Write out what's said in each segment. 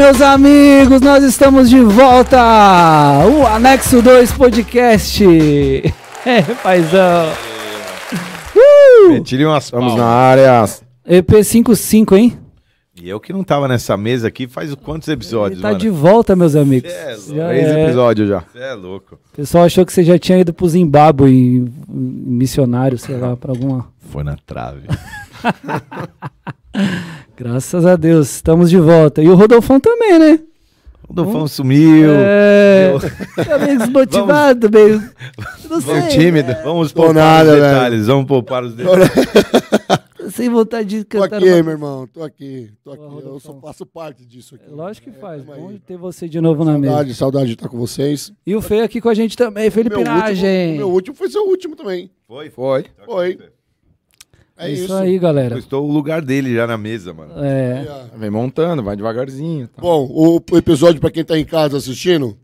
Meus amigos, nós estamos de volta! O Anexo 2 Podcast! É, paizão! Uh! Tire umas Vamos palmas. na área. EP55, hein? E eu que não tava nessa mesa aqui faz quantos episódios, Ele tá mano? de volta, meus amigos. É, louco. Já Três é. episódios já. Você é louco. O pessoal achou que você já tinha ido pro Zimbábue, em- em missionário, sei lá, pra alguma. Foi na trave. Graças a Deus, estamos de volta. E o Rodolfão também, né? O Dolfão sumiu. É. Tá meio desmotivado, meio. Não sei. Meio tímido. Vamos Tô poupar nada, os velho. detalhes. Vamos poupar os detalhes. Sem vontade de Tô cantar. aqui, uma- meu irmão. Tô aqui. Tô aqui. Eu só faço parte disso aqui. Lógico que É, faz. Bom aí. ter você de novo na mesa. Saudade, saudade de estar com vocês. E o Feio aqui com a gente também, Felipe Nagem. o meu último foi seu último também. Foi? Foi. Foi. É É isso, isso. aí, galera. Estou o lugar dele já na mesa, mano. É. É. Vem montando, vai devagarzinho. tá. Bom, o, episódio, pra quem tá em casa assistindo,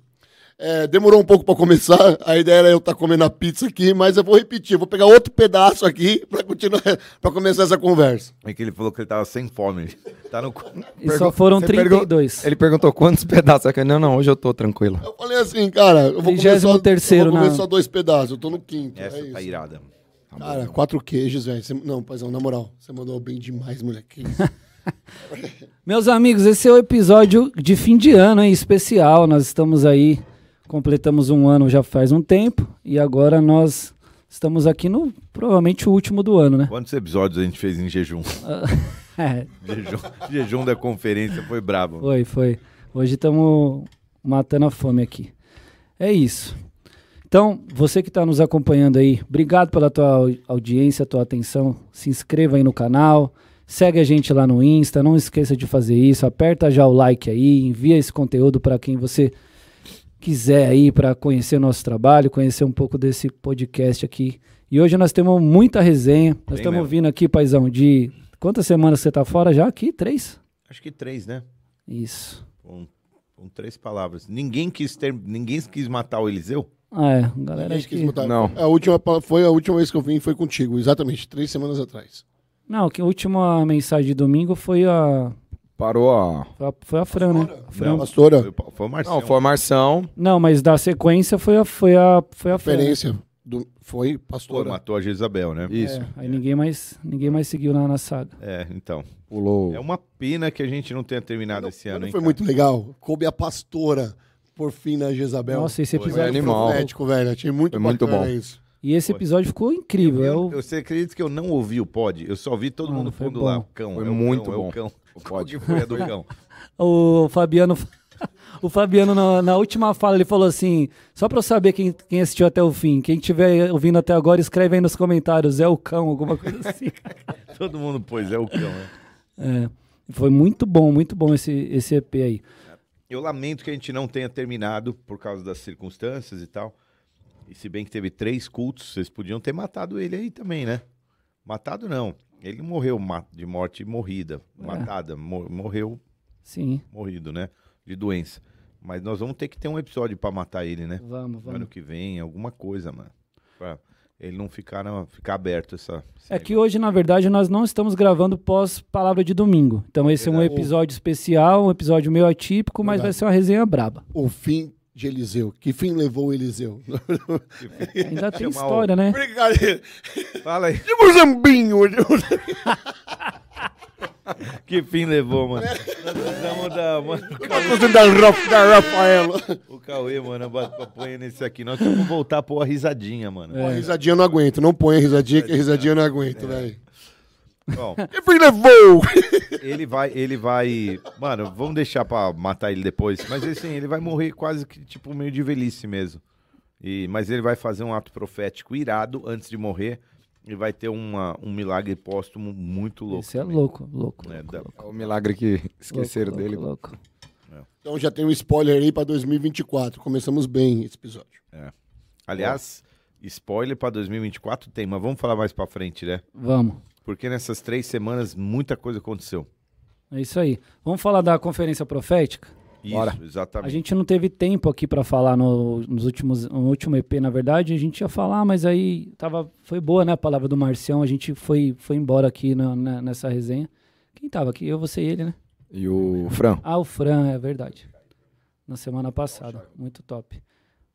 é, demorou um pouco pra começar. A ideia era eu estar comendo a pizza aqui, mas eu vou repetir. Eu vou pegar outro pedaço aqui pra, continuar, pra começar essa conversa. É que ele falou que ele tava sem fome. Tá no... E só foram Você 32. Ele perguntou quantos pedaços. Eu Não, não, hoje eu tô tranquilo. Eu falei assim, cara, eu vou comer só, 33º eu vou comer na- só dois pedaços. Eu tô no quinto. Essa é tá isso. irada. Cara, quatro queijos, velho. Não, paizão, na moral, você mandou bem demais, moleque. Meus amigos, esse é o episódio de fim de ano, hein? Especial. Nós estamos aí, completamos um ano já faz um tempo. E agora nós estamos aqui no provavelmente o último do ano, né? Quantos episódios a gente fez em jejum? É, jejum, jejum da conferência foi brabo. foi, foi. Hoje estamos matando a fome aqui. É isso. Então, você que está nos acompanhando aí, obrigado pela tua au- audiência, tua atenção. Se inscreva aí no canal, segue a gente lá no Insta, não esqueça de fazer isso, aperta já o like aí, envia esse conteúdo para quem você quiser aí para conhecer o nosso trabalho, conhecer um pouco desse podcast aqui. E hoje nós temos muita resenha. Nós estamos mesmo. vindo aqui, paizão, de quantas semanas você tá fora já aqui? Três? Acho que três, né? Isso. Com, com três palavras. Ninguém quis ter, ninguém quis matar o Eliseu? Ah, é, galera, acho quis que... Não. A última, foi a última vez que eu vim, foi contigo, exatamente, três semanas atrás. Não, que a última mensagem de domingo foi a. Parou a. Foi a, foi a Fran, né? A Fran. Não. Pastora, Foi, foi o Marcelo. Não, foi a Marção. Não, mas da sequência foi a, foi a, foi a Fran. referência do, foi Pô, pastora. matou a Jezabel, né? Isso. É, aí ninguém mais, ninguém mais seguiu na, na saga. É, então. Pulou. É uma pena que a gente não tenha terminado esse ano, Não hein? foi cara? muito legal. Coube a pastora por fim na Jezabel. Nossa, esse Foi episódio. animal. Profético, velho. Achei muito Foi muito bom. isso. E esse episódio ficou incrível. Eu, Eu, você acredita que eu não ouvi o pod? Eu só vi todo Mano, mundo foi pondo bom. lá o cão. Foi é o muito cão, É bom. o cão. O pod. foi a do cão? o Fabiano. O Fabiano, na, na última fala, ele falou assim: só pra eu saber quem, quem assistiu até o fim, quem estiver ouvindo até agora, escreve aí nos comentários, é o cão, alguma coisa assim. todo mundo pôs, é o cão, né? É, foi muito bom, muito bom esse, esse EP aí. Eu lamento que a gente não tenha terminado por causa das circunstâncias e tal. E se bem que teve três cultos, vocês podiam ter matado ele aí também, né? Matado não. Ele morreu de morte morrida. É. Matada. mo- morreu Sim, morrido, né? De doença. Mas nós vamos ter que ter um episódio pra matar ele, né? vamos, vamos. Ano que vem, alguma coisa, mano. Pra ele não ficar, na- ficar aberto essa. É que hoje, na verdade, nós não estamos gravando pós palavra de domingo. Então esse é um episódio especial, um episódio meio atípico, mas vai Verdade. ser uma resenha braba. O fim de Eliseu. Que fim levou o Eliseu? Ainda tem Chamar o- história, né? Brincadeira. Fala aí. Tipo Zambinho. Que fim levou, mano? Nós precisamos da. Mano, o Cauê, da, da Rafaela. o Cauê, mano, põe nesse aqui. Nós temos que voltar a pôr a risadinha, mano. Pô, a risadinha eu não aguento. Não põe a risadinha, que a risadinha eu não aguento, velho. Bom, Que fim levou? ele vai, ele vai. Mano, vamos deixar pra matar ele depois. Mas assim, ele vai morrer quase que tipo meio de velhice mesmo. E, mas ele vai fazer um ato profético irado antes de morrer. E vai ter uma, um milagre póstumo muito louco. Esse é louco, louco. É, louco, da- louco, É o milagre que esqueceram louco, dele. Louco, louco. Então já tem um spoiler aí pra 2024. Começamos bem esse episódio. Aliás, spoiler pra 2024 tem, mas vamos falar mais pra frente, né? Vamos. Porque nessas três semanas muita coisa aconteceu. É isso aí. Vamos falar da conferência profética? Isso, Bora. exatamente. A gente não teve tempo aqui pra falar no, nos últimos, no último EP, na verdade. A gente ia falar, mas aí tava, foi boa, né, a palavra do Marcião. A gente foi, foi embora aqui na- na- nessa resenha. Quem tava aqui? Eu, você e ele, né? E o Fran. Ah, o Fran, é verdade. Na semana passada. Muito top.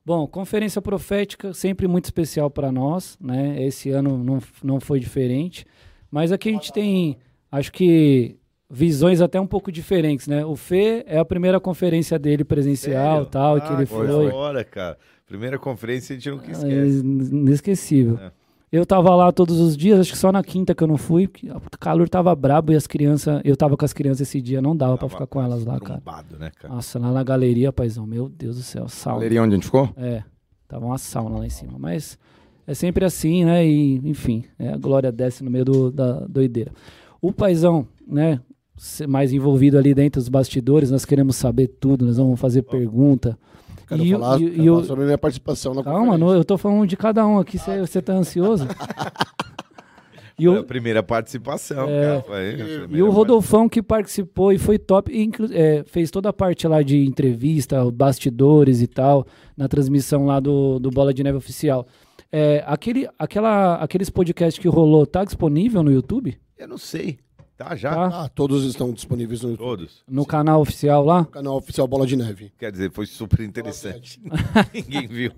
Bom, conferência profética, sempre muito especial para nós, né? Esse ano não, não foi diferente. Mas aqui a gente tem, acho que, visões até um pouco diferentes, né? O Fê é a primeira conferência dele presencial Sério? tal, Ah, que ele foi. foi. Fora, cara. Primeira conferência a gente nunca Ah, esquece. Inesquecível. É. Eu tava lá todos os dias, acho que só na quinta que eu não fui, porque o calor tava brabo e as crianças. Eu tava com as crianças esse dia, não dava pra Tava ficar com elas lá, cara. né, cara? Nossa, lá na galeria, paizão, meu Deus do céu, sauna. Galeria onde a gente ficou? É, tava uma sauna lá em cima. Mas é sempre assim, né? E, enfim, é, a glória desce no meio do- da doideira. O paizão, né? Ser Mais envolvido ali dentro dos bastidores, nós queremos saber tudo, nós vamos fazer pergunta. Quero E o- falar, e- e o- falar sobre a minha participação na Calma, não, eu tô falando de cada um aqui, você tá ansioso? E Foi a o, primeira participação, É. cara. A e o Rodolfão que participou e foi top, e é, fez toda a parte lá de entrevista, bastidores e tal, na transmissão lá do, do Bola de Neve Oficial. É, aquele, aquela, aqueles podcasts que rolou, tá disponível no YouTube? Eu não sei. Tá já? Tá? Ah, todos estão disponíveis no, Todos. No canal oficial lá? canal oficial Bola de Neve. Quer dizer, foi super interessante. Ninguém viu.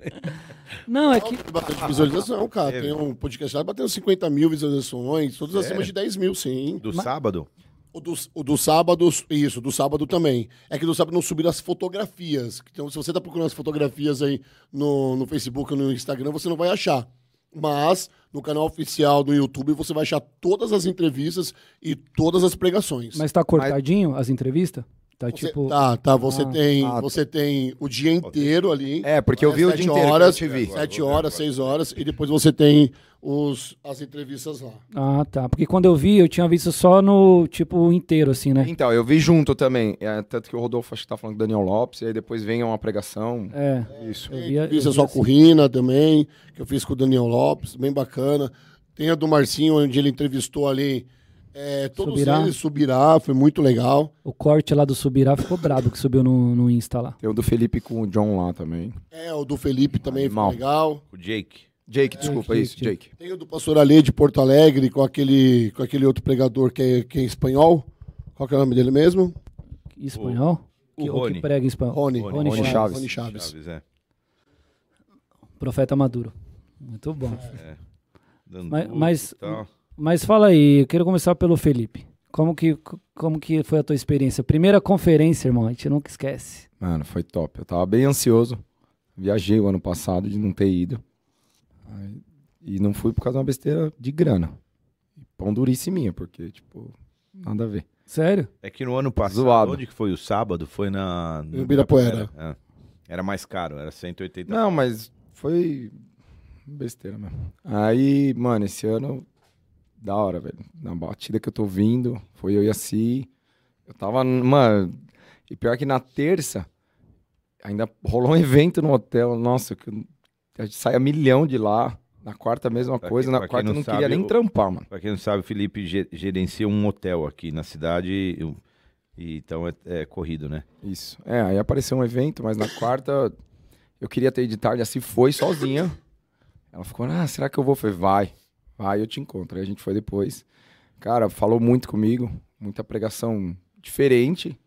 Não, é que. Tem bastante visualização, cara. Teve. Tem um podcast lá batendo 50 mil visualizações, todos Sério? acima de 10 mil, sim. Do sábado? O do, o do sábado, isso, do sábado também. É que do sábado não subiram as fotografias. Então, se você tá procurando as fotografias aí no, no Facebook ou no Instagram, você não vai achar. Mas no canal oficial do YouTube você vai achar todas as entrevistas e todas as pregações. Mas tá cortadinho as entrevistas? Tá Você- tipo. Tá, tá. Você, Ah. tem, Ah, tá. você tem o dia inteiro ali. É, porque eu vi o dia inteiro horas, eu te vi. Sete horas, seis horas. E depois você tem os, as entrevistas lá. Ah, tá. Porque quando eu vi, eu tinha visto só no, tipo, inteiro, assim, né? Então, eu vi junto também. É, tanto que o Rodolfo acho que tá falando com o Daniel Lopes, e aí depois vem uma pregação. É. Isso. Eu vi, eu entrevista vi só assim. com o Rina também, que eu fiz com o Daniel Lopes, bem bacana. Tem a do Marcinho, onde ele entrevistou ali é, todos Subirá. eles, Subirá, foi muito legal. O corte lá do Subirá ficou brabo que subiu no, no Insta lá. Tem o do Felipe com o John lá também. É, o do Felipe também Animal. foi legal. O Jake. Jake, desculpa, Jake, isso, Jake. Jake. Tem o do Pastor Alê de Porto Alegre, com aquele, com aquele outro pregador que é, que é espanhol. Qual que é o nome dele mesmo? Espanhol? o que, ou Rony. que prega em espanhol? Rony. Rony Rony Chaves. Rony Chaves. Chaves, é. Profeta Maduro. Muito bom. Dando Mas- mas-. Mas fala aí, eu quero começar pelo Felipe. Como que, como que foi a tua experiência? Primeira conferência, irmão, a gente nunca esquece. Mano, foi top. Eu tava bem ansioso. Viajei o ano passado de não ter ido. Aí- e não fui por causa de uma besteira de grana. Pão duríssima, porque, tipo, nada a ver. Sério? É que no ano passado, Zoado. onde que foi o sábado? Foi na... no Ibirapuera. É. Era mais caro, era 180 Não, mas foi besteira mesmo. Aí, mano, esse ano, da hora, velho. Na batida que eu tô vindo, foi eu e a Si. Eu tava, mano, e pior que na terça, ainda rolou um evento no hotel. Nossa, que eu- a gente saia milhão de lá. Na quarta, a mesma Pra coisa. quem- na quarta, eu não não queria sabe, nem o- trampar, mano. Pra quem não sabe, o Felipe ge- gerencia um hotel aqui na cidade. e- e então é, é corrido, né? Isso. É, aí apareceu um evento, mas na quarta eu queria ter ido de tarde, assim foi sozinha. Ela ficou, ah, será que eu vou? Eu falei, vai, vai, eu te encontro. Aí a gente foi depois. Cara, falou muito comigo, muita pregação diferente,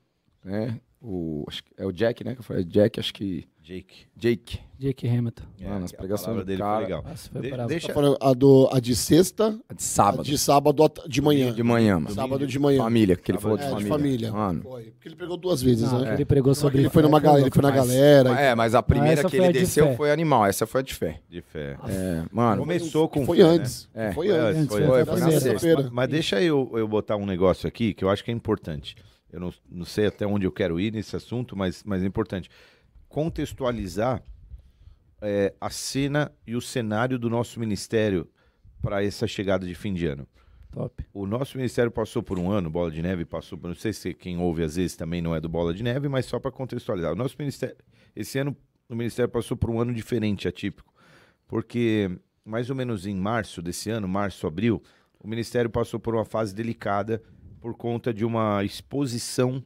né? O, acho que é o Jack, né? Que foi Jack, acho que. Jake. Jake. Jake Hamilton. Mano, as a pregações dele cara- foi legal. Nossa, foi De- bravo. deixa, Tá a, do, a de sexta, De a sábado. de sábado de manhã. De manhã, mano. Sábado de manhã. Família, que ele Sábado falou de É, de família. família. Mano. Foi. Porque ele pregou duas vezes, Não, né? Ele pregou sobre Ele foi, numa, fé, ga- ele foi na mas- galera. É, mas a primeira essa que ele a de desceu fé. foi animal, essa foi a de fé. de fé. É, mano. Começou com Foi fé, antes. É. Foi Foi antes. foi Foi, antes. foi na sexta. Mas deixa eu, eu botar um negócio aqui que eu acho que é importante. Eu não, não sei até onde eu quero ir nesse assunto, mas, mas é importante. Contextualizar é, a cena e o cenário do nosso ministério para essa chegada de fim de ano. Top. O nosso ministério passou por um ano, Bola de Neve passou por. Não sei se quem ouve às vezes também não é do Bola de Neve, mas só para contextualizar. O nosso ministério. Esse ano, o ministério passou por um ano diferente, atípico. Porque mais ou menos em março desse ano, março, abril, o ministério passou por uma fase delicada por conta de uma exposição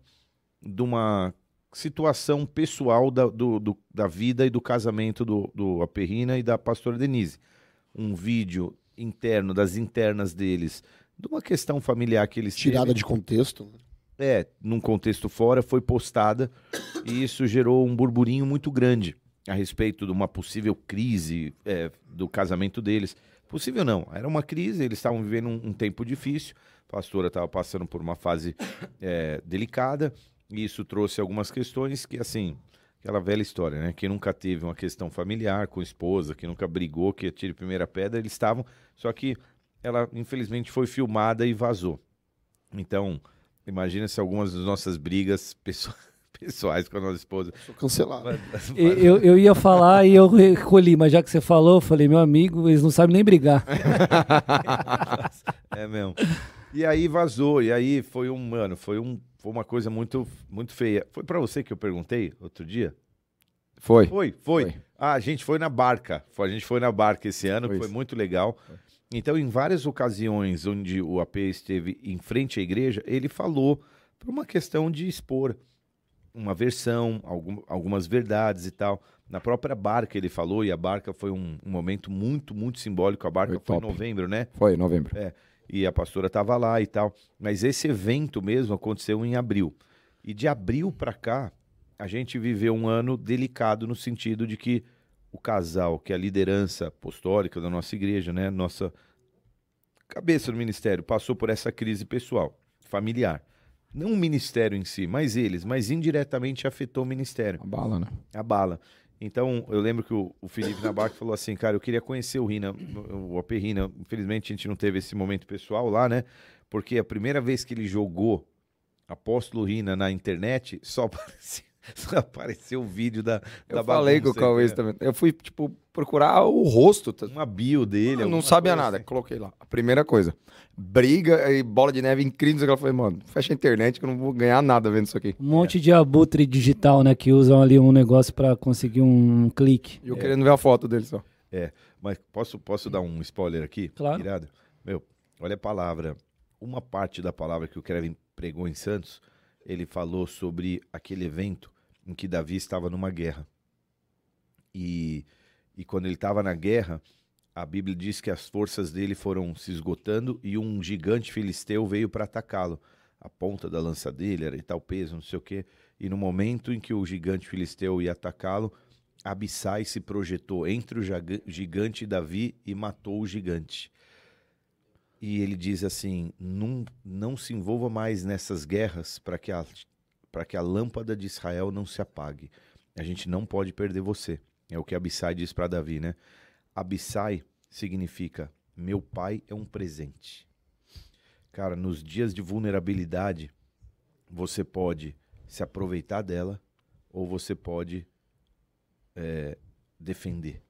de uma situação pessoal da, do, do- da vida e do casamento do, do Aperrina e da pastora Denise. Um vídeo interno, das internas deles, de uma questão familiar que eles Tirada teve. de contexto. É, num contexto fora, foi postada e isso gerou um burburinho muito grande a respeito de uma possível crise é, do casamento deles. Possível não, era uma crise, eles estavam vivendo um, um tempo difícil, pastora estava passando por uma fase é, delicada, e isso trouxe algumas questões que, assim, aquela velha história, né? Quem nunca teve uma questão familiar com a esposa, que nunca brigou, que tire primeira pedra, eles estavam. Só que ela, infelizmente, foi filmada e vazou. Então, imagina se algumas das nossas brigas pessoais pessoais com a nossa esposa. Sou cancelado. Eu, eu ia falar e eu recolhi, mas já que você falou, eu falei, meu amigo, eles não sabem nem brigar. é mesmo. E aí vazou, e aí foi um, mano, foi, um, foi uma coisa muito, muito feia. Foi para você que eu perguntei outro dia? Foi. Foi, foi. foi. Ah, a gente foi na barca. A gente foi na barca esse ano, foi, foi muito legal. Foi. Então, em várias ocasiões onde o AP esteve em frente à igreja, ele falou por uma questão de expor uma versão, algum, algumas verdades e tal. Na própria barca ele falou, e a barca foi um, um momento muito, muito simbólico. A barca foi, foi em novembro, né? Foi, em novembro. É, e a pastora estava lá e tal. Mas esse evento mesmo aconteceu em abril. E de abril para cá, a gente viveu um ano delicado no sentido de que o casal, que é a liderança apostólica da nossa igreja, né? Nossa cabeça do ministério, passou por essa crise pessoal, familiar. Não o ministério em si, mas eles, mas indiretamente afetou o ministério. A bala, né? A bala. Então, eu lembro que o, o Felipe Nabac falou assim, cara, eu queria conhecer o Rina, o AP Rina. Infelizmente, a gente não teve esse momento pessoal lá, né? Porque a primeira vez que ele jogou Apóstolo Rina na internet, só Só apareceu o vídeo da, eu da falei com o Cauê também. Eu fui, tipo, procurar o rosto. Uma bio dele. Eu não sabia nada. Assim. Coloquei lá. A primeira coisa. Briga e bola de neve incrível. Eu falei, mano, fecha a internet que eu não vou ganhar nada vendo isso aqui. Um monte é. de abutre digital, né? Que usam ali um negócio para conseguir um clique. E eu é. querendo ver a foto dele só. É, mas posso, posso dar um spoiler aqui? Claro. Irado? Meu, olha a palavra. Uma parte da palavra que o Kevin pregou em Santos ele falou sobre aquele evento em que Davi estava numa guerra. E, e quando ele estava na guerra, a Bíblia diz que as forças dele foram se esgotando e um gigante filisteu veio para atacá-lo. A ponta da lança dele era de tal peso, não sei o quê. E no momento em que o gigante filisteu ia atacá-lo, Abissai se projetou entre o gigante e Davi e matou o gigante. E ele diz assim: não, não se envolva mais nessas guerras para que, a, que a lâmpada de Israel não se apague. A gente não pode perder você. É o que Abissai diz para Davi, né? Abissai significa: meu pai é um presente. Cara, nos dias de vulnerabilidade, você pode se aproveitar dela ou você pode é, defender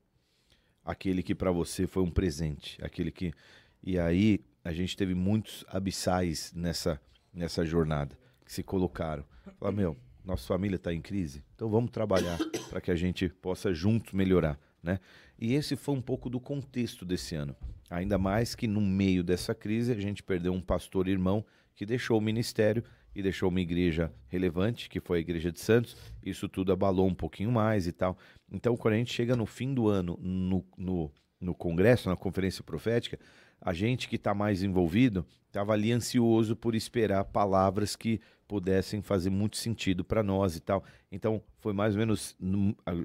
aquele que para você foi um presente, aquele que e aí a gente teve muitos abissais nessa, nessa jornada que se colocaram. Falaram, meu, nossa família está em crise, então vamos trabalhar para que a gente possa juntos melhorar. Né? E esse foi um pouco do contexto desse ano. Ainda mais que no meio dessa crise a gente perdeu um pastor irmão que deixou o ministério e deixou uma igreja relevante, que foi a Igreja de Santos. Isso tudo abalou um pouquinho mais e tal. Então, quando a gente chega no fim do ano, no, no, no congresso, na conferência profética, a gente que está mais envolvido estava ali ansioso por esperar palavras que pudessem fazer muito sentido para nós e tal. Então, foi mais ou menos,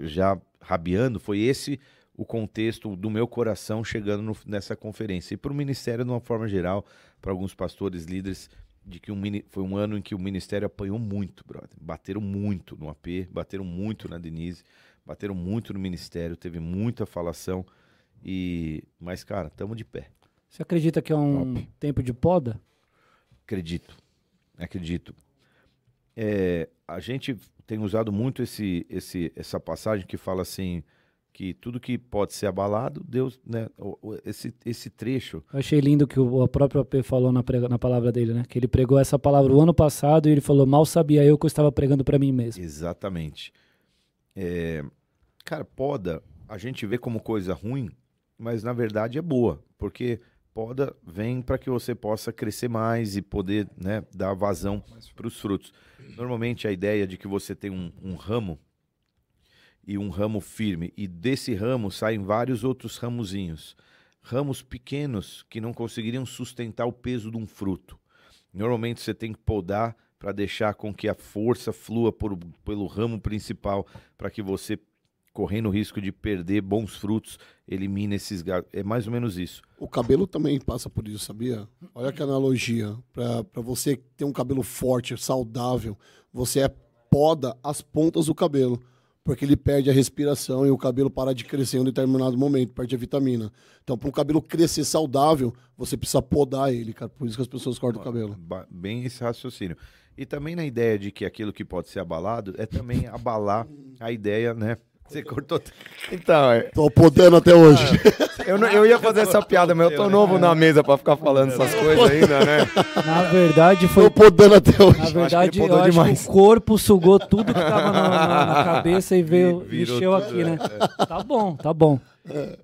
já rabiando, foi esse o contexto do meu coração chegando no, nessa conferência. E para o Ministério, de uma forma geral, para alguns pastores, líderes, de que um, foi um ano em que o Ministério apanhou muito, brother. Bateram muito no AP, bateram muito na Denise, bateram muito no Ministério, teve muita falação. E, mas, cara, estamos de pé. Você acredita que é um Top. tempo de poda? Acredito. Acredito. É, a gente tem usado muito esse, esse, essa passagem que fala assim que tudo que pode ser abalado, Deus, né? Esse, esse trecho. Eu achei lindo que o, próprio AP falou na, prega, na palavra dele, né? Que ele pregou essa palavra o ano passado e ele falou: mal sabia eu que eu estava pregando para mim mesmo. Exatamente. É, cara, poda, a gente vê como coisa ruim, mas na verdade é boa, porque poda vem para que você possa crescer mais e poder né, dar vazão para os frutos. Normalmente a ideia de que você tem um, um, ramo e um ramo firme, e desse ramo saem vários outros ramozinhos. Ramos pequenos que não conseguiriam sustentar o peso de um fruto. Normalmente você tem que podar para deixar com que a força flua por, pelo ramo principal, para que você, correndo o risco de perder bons frutos, elimine esses galhos. É mais ou menos isso. O cabelo também passa por isso, sabia? Olha que analogia. Para você ter um cabelo forte, saudável, você é poda as pontas do cabelo. Porque ele perde a respiração e o cabelo para de crescer em um determinado momento, perde a vitamina. Então, para um cabelo crescer saudável, você precisa podar ele, cara. Por isso que as pessoas cortam o cabelo. Bem esse raciocínio. E também na ideia de que aquilo que pode ser abalado é também abalar a ideia, né? Você cortou. Então, é, Tô podando até hoje. eu, não- eu ia fazer essa piada, mas eu tô novo na mesa pra ficar falando essas coisas ainda, né? Na verdade, Tô foi. podando até hoje. Na verdade, eu acho demais. que o corpo sugou tudo que tava na, na- na cabeça e veio, Virou encheu tudo, aqui, né? Tá bom, tá bom.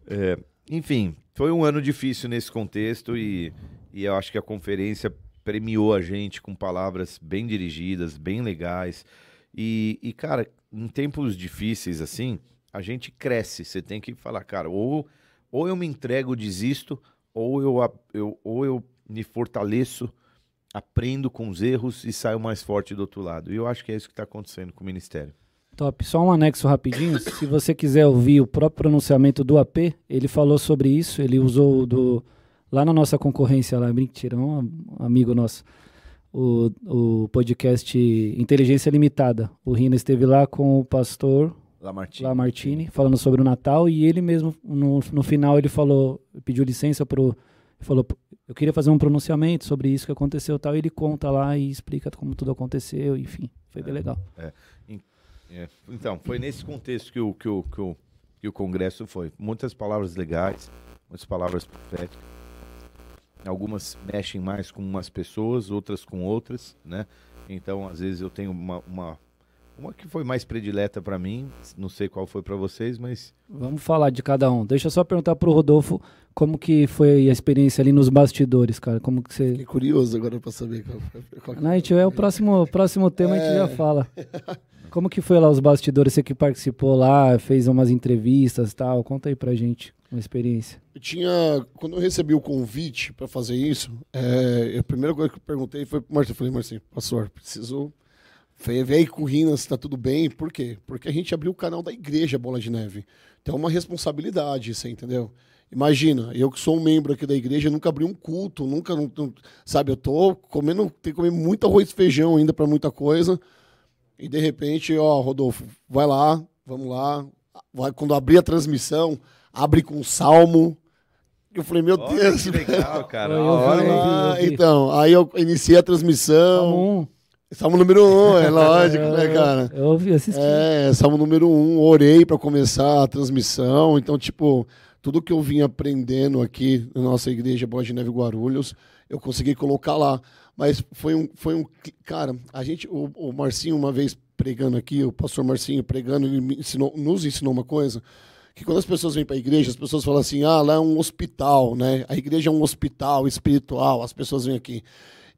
É, enfim, foi um ano difícil nesse contexto e, e eu acho que a conferência premiou a gente com palavras bem dirigidas, bem legais. E, e, cara, em tempos difíceis assim, a gente cresce. Você tem que falar, cara, ou, ou eu me entrego, desisto, ou eu, eu, ou eu me fortaleço, aprendo com os erros e saio mais forte do outro lado. E eu acho que é isso que está acontecendo com o Ministério. Top. Só um anexo rapidinho. Se você quiser ouvir o próprio pronunciamento do AP, ele falou sobre isso. Ele usou do. Lá na nossa concorrência, lá, mentira, um amigo nosso. O, o podcast Inteligência Limitada. O Rina esteve lá com o pastor Lamartine. Lamartine, falando sobre o Natal, e ele mesmo, no, no final, ele falou, pediu licença pro. Falou, eu queria fazer um pronunciamento sobre isso que aconteceu tal. E ele conta lá e explica como tudo aconteceu, enfim. Foi bem legal. É, Então, foi nesse contexto que o, que, o, que, o, que o Congresso foi. Muitas palavras legais, muitas palavras proféticas. Algumas mexem mais com umas pessoas, outras com outras, né? Então, às vezes eu tenho uma, uma, uma que foi mais predileta para mim, não sei qual foi para vocês, mas Vamos falar de cada um. Deixa eu só perguntar pro Rodolfo como que foi a experiência ali nos bastidores, cara. Como que você. Fiquei curioso agora pra saber qual, qual que Não, a gente é o próximo, próximo tema, a gente já fala. Como que foi lá os bastidores? Você que participou lá, fez umas entrevistas e tal. Conta aí pra gente uma experiência. Eu tinha. Quando eu recebi o convite para fazer isso, é, a primeira coisa que eu perguntei foi pro Marcinho. Eu falei, Marcinho, pastor, preciso ver aí com o Rina se tá tudo bem. Por quê? Porque a gente abriu o canal da igreja Bola de Neve. Então é uma responsabilidade, você entendeu? Imagina, eu que sou um membro aqui da igreja, nunca abri um culto, nunca, não- não- sabe, eu tô comendo, tenho que comer muito arroz e feijão ainda para muita coisa. E de repente, ó, Rodolfo, vai lá, vamos lá. Vai, quando abrir a transmissão, abre com um salmo. Eu falei, meu Olha Deus, que legal, cara. Eu vi, Olha, eu eu então, aí eu iniciei a transmissão. Salmo um. Salmo número um, é lógico, né, Eu- cara? Eu ouvi, assisti. É, salmo número um, orei para começar a transmissão. Então, tipo, tudo que eu vim aprendendo aqui na nossa igreja Boa de Neve Guarulhos, eu consegui colocar lá. Mas foi um, foi um, cara, a gente, o, o Marcinho uma vez pregando aqui, o pastor Marcinho pregando, ele me ensinou, nos ensinou uma coisa, que quando as pessoas vêm para a igreja, as pessoas falam assim, ah, lá é um hospital, né? A igreja é um hospital espiritual, as pessoas vêm aqui.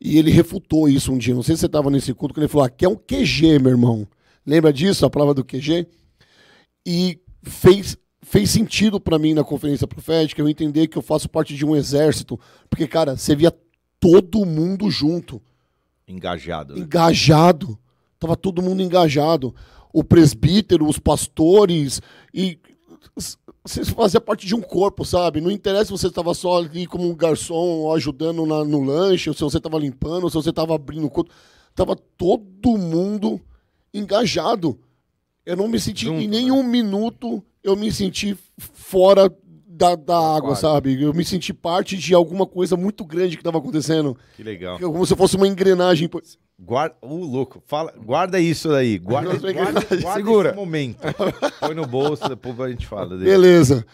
E ele refutou isso um dia, não sei se você estava nesse culto, que ele falou, aqui é um QG, meu irmão. Lembra disso, a palavra do QG? E fez, fez sentido para mim na conferência profética eu entender que eu faço parte de um exército, porque, cara, você via todo mundo junto engajado. né? engajado. Tava todo mundo engajado. O presbítero, os pastores e você fazia parte de um corpo, sabe? Não interessa se você estava só ali como um garçom ajudando na- no lanche, ou se você estava limpando, ou se você estava abrindo o culto. Tava todo mundo engajado. Eu não me senti Junto, em nenhum minuto eu me senti fora da, da água, sabe? Eu me senti parte de alguma coisa muito grande que estava acontecendo. Que legal. Como se fosse uma engrenagem. Guarda, o louco, fala, guarda isso aí, guarda, guarda, guarda Segura. esse momento. Põe no bolso, depois a gente fala dele. Beleza.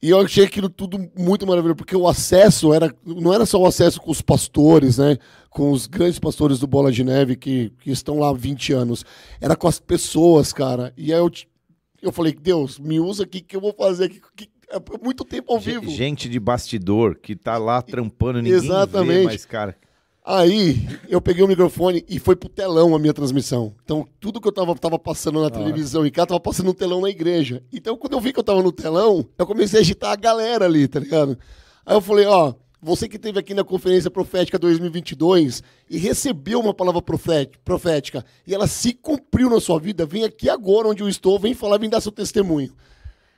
E eu achei aquilo tudo muito maravilhoso, porque o acesso era não era só o acesso com os pastores, né? Com os grandes pastores do Bola de Neve que, que estão lá há 20 anos. Era com as pessoas, cara. E aí eu, eu falei, Deus, me usa aqui que eu vou fazer aqui. Que, é muito tempo ao vivo. Gente de bastidor que tá lá trampando, ninguém vê, Exatamente. mas, cara, Aí eu peguei o microfone e foi pro telão a minha transmissão. Então, tudo que eu tava, tava passando na televisão e cá, tava passando no telão na igreja. Então, quando eu vi que eu tava no telão, eu comecei a agitar a galera ali, tá ligado? Aí eu falei, ó, Você que esteve aqui na Conferência Profética 2022 e recebeu uma palavra profét- profética e ela se cumpriu na sua vida, vem aqui agora onde eu estou, vem falar, vem dar seu testemunho.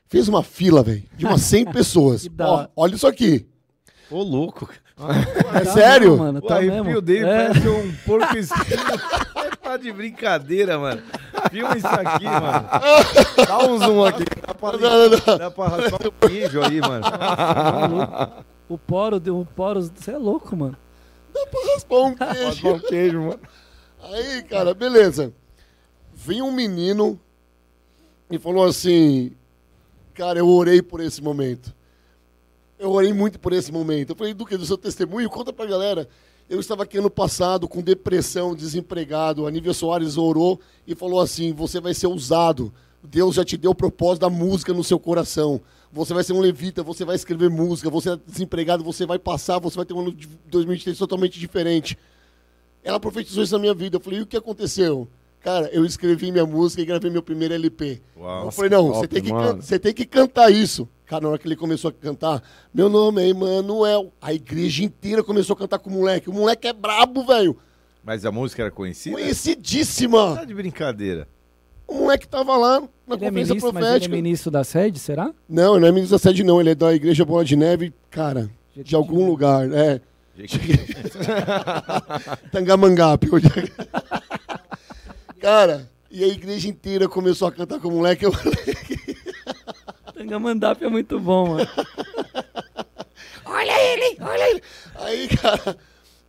Fez uma fila, velho, de umas 100 pessoas. Ó, olha isso aqui. Ô, louco. É Tá sério? mesmo, mano, O tá arrepio mesmo. dele É. parece um porco espinho. tá de brincadeira, mano. Filma isso aqui, mano. Dá um zoom aqui. Dá pra, Não, dá pra raspar um queijo aí, mano. O poro, o poro, você é louco, mano. Raspar um queijo. um queijo, mano. Aí, cara, beleza. Vem um menino e falou assim: Cara, eu orei por esse momento. Eu orei muito por esse momento. Eu falei, do que? Do seu testemunho? Conta pra galera. Eu estava aqui ano passado com depressão, desempregado. A Nívia Soares orou e falou assim: Você vai ser usado. Deus já te deu o propósito da música no seu coração. Você vai ser um levita, você vai escrever música. Você é desempregado, você vai passar, você vai ter um ano de 2023 totalmente diferente. Ela profetizou isso na minha vida. Eu falei, e o que aconteceu? Cara, eu escrevi minha música e gravei meu primeiro LP. Uau. eu falei, não, top, você tem, que você tem que cantar isso. Cara, na hora que ele começou a cantar, meu nome é Emanuel. A igreja inteira começou a cantar com o moleque. O moleque é brabo, velho. Mas a música era conhecida? Conhecidíssima. Tá de brincadeira. O moleque tava lá na Ele é conferência ministro, mas ele é profética. ministro da sede, será? não, ele não é ministro da sede, não. Ele é da igreja Bola de Neve, cara, de algum lugar. É. Tangamangape. é? Cara, e a igreja inteira começou a cantar com o moleque. Eu falei, Tangamandap é muito bom, mano. olha ele, olha ele. Aí, cara,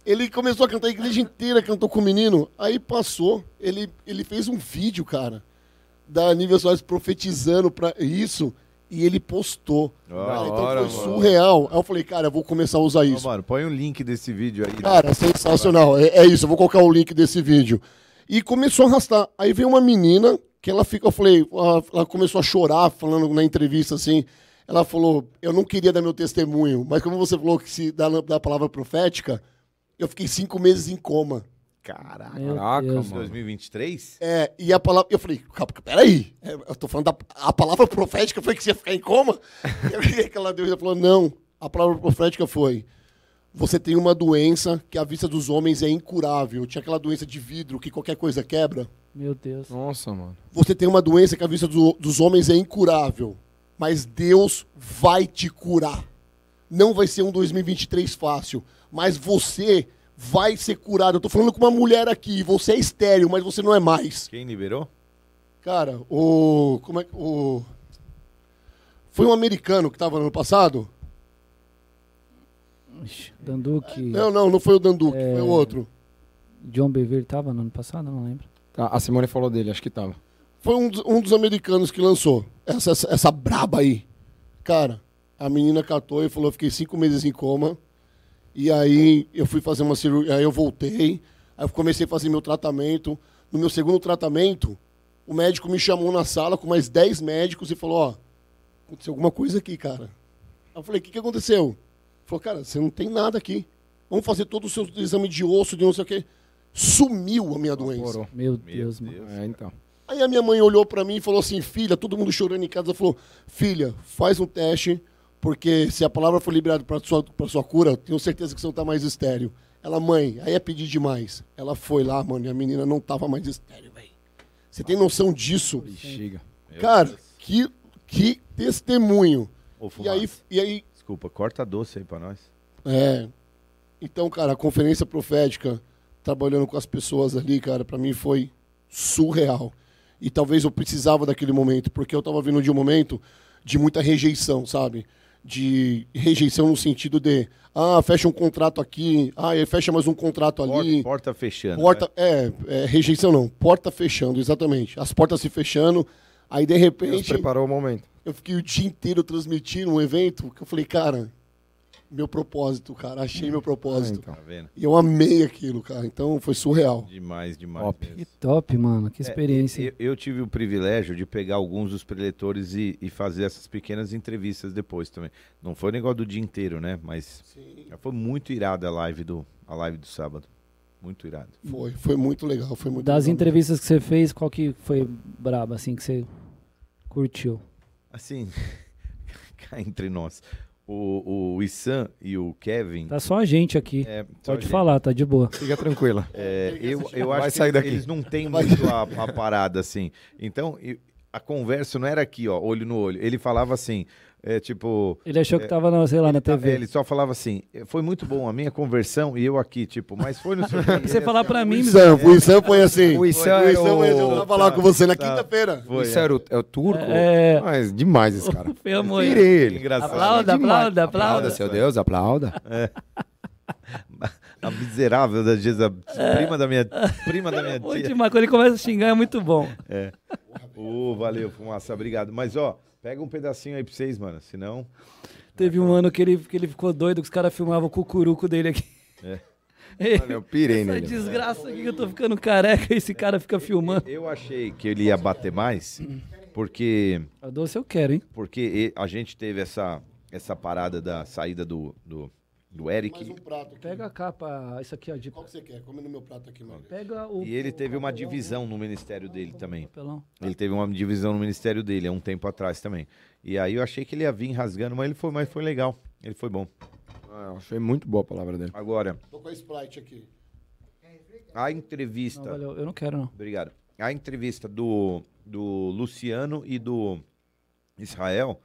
ele começou a cantar, a igreja inteira cantou com o menino. Aí passou, ele, ele fez um vídeo, cara, da Nível Soares profetizando pra isso. E ele postou. Então hora, foi mano. surreal. Aí eu falei, cara, eu vou começar a usar isso. mano, põe o link desse vídeo aí. Cara, sensacional. É, é isso, eu vou colocar o link desse vídeo. E começou a arrastar. Aí veio uma menina que ela fica, eu falei, ela, começou a chorar, falando na entrevista assim. Ela falou: Eu não queria dar meu testemunho, mas como você falou que se dá da palavra profética, eu fiquei cinco meses em coma. Caraca. Caraca, Deus. mano. 2023? É, e a palavra. Eu falei, calma, peraí. é, Eu tô falando da a palavra profética foi que você ia ficar em coma? E aquela Deus falou, não. A palavra profética foi. Você tem uma doença que à vista dos homens é incurável. Tinha aquela doença de vidro que qualquer coisa quebra. Meu Deus. Nossa, mano. Você tem uma doença que à vista do- dos homens é incurável. Mas Deus vai te curar. Não vai ser um 2023 fácil. Mas você vai ser curado. Eu tô falando com uma mulher aqui. Você é estéreo, mas você não é mais. Quem liberou? Cara, o. Como é que. O. Foi um americano que tava no ano passado? Danduque, Não, não, não foi o Danduque, É. foi o outro. John Bevere tava no ano passado? Não lembro. A Simone falou dele, acho que tava. Foi um, dos- um dos americanos que lançou. Essa, essa, essa braba aí. Cara, a menina catou e falou: fiquei cinco meses em coma. E aí eu fui fazer uma cirurgia. Aí eu voltei. Aí eu comecei a fazer meu tratamento. No meu segundo tratamento, o médico me chamou na sala com mais 10 médicos e falou: Ó, aconteceu alguma coisa aqui, cara. Aí eu falei: O que, que aconteceu? Ele falou: Cara, você não tem nada aqui. Vamos fazer todo o seu exame de osso, de não sei o quê. Sumiu a minha doença. Morou. Meu, Meu Deus, mano. Deus. É, então. Aí a minha mãe olhou pra mim e falou assim: Filha, todo mundo chorando em casa, falou: Filha, faz um teste, porque se a palavra for liberada pra sua, pra sua cura, tenho certeza que você não tá mais estéreo. Ela, mãe, aí é pedir demais. Ela foi lá, mano, e a menina não tava mais estéreo, velho. Você tem noção disso? Bexiga. Cara, Deus. que, que testemunho. Ô, E aí, e aí, Desculpa, corta doce aí pra nós. é. Então, cara, a conferência profética, trabalhando com as pessoas ali, cara, pra mim foi surreal. E talvez eu precisava daquele momento, porque eu tava vindo de um momento de muita rejeição, sabe? De rejeição no sentido de, ah, fecha um contrato aqui, ah, fecha mais um contrato ali. Porta, porta fechando. Porta, né? é, é, rejeição não, porta fechando, exatamente. As portas se fechando, aí de Deus repente preparou o momento. eu fiquei o dia inteiro transmitindo um evento que eu falei, cara, meu propósito, cara, achei meu propósito. então. Tá? E eu amei aquilo, cara. Então foi surreal. Demais, demais. Top. Que top, mano. Que É, experiência. eu, eu tive o privilégio de pegar alguns dos preletores e, e fazer essas pequenas entrevistas depois também. Não foi o negócio do dia inteiro, né? Mas já foi muito irada a live do, a live do sábado. Muito irado. Foi, foi muito legal, foi muito Das legal. entrevistas que você fez, qual que foi braba, assim, que você curtiu? Assim, cá entre nós. O, o Issan e o Kevin. Tá só a gente aqui. é, só Pode gente, falar, tá de boa. Fica tranquila. é, eu, eu Vai acho que daqui. eles não têm muito a, a parada assim. Então, a conversa não era aqui, ó, olho no olho. Ele falava assim, é, tipo. Ele achou que tava, na, sei lá, na Tá, TV. Ele só falava assim, foi muito bom a minha conversão e eu aqui, tipo, mas foi no seu. Você falar pra mim, Isam, o Isam foi assim. O Issam é foi assim, eu tava lá com você na Tá. quinta-feira. O Isso era o, é o turco? É. Mas demais esse cara. Fermo Tirei ele. Engraçado. Aplauda, aplauda, aplauda. seu Deus, aplauda. A miserável da Gisa, prima da minha, prima da minha tia. demais. Quando ele começa a xingar é muito bom. Ô, valeu, Fumaça, obrigado. Mas, ó, pega um pedacinho aí pra vocês, mano, senão... Teve um ano que ele, que ele ficou doido que os caras filmavam o cucuruco dele aqui. É. Mano, eu pirei Essa nele. desgraça aqui que eu tô ficando careca e esse cara fica filmando. Eu achei que ele ia bater mais, porque, A doce eu quero, hein? porque a gente teve essa, essa parada da saída do, do, do Mais Eric, um prato aqui. Pega a capa, isso aqui, ó, de... Qual que você quer? Come no meu prato aqui, mano. Pega o... e ele teve uma divisão no ministério dele também. Papelão. Ele teve uma divisão no ministério dele há um tempo atrás também. E aí eu achei que ele ia vir rasgando, mas ele foi, mas foi legal. Ele foi bom. Ah, eu achei muito boa a palavra dele. Agora, Tô com a Sprite aqui. a Não, entrevista. valeu, eu não quero, não. Obrigado. A entrevista do, do Luciano e do Israel,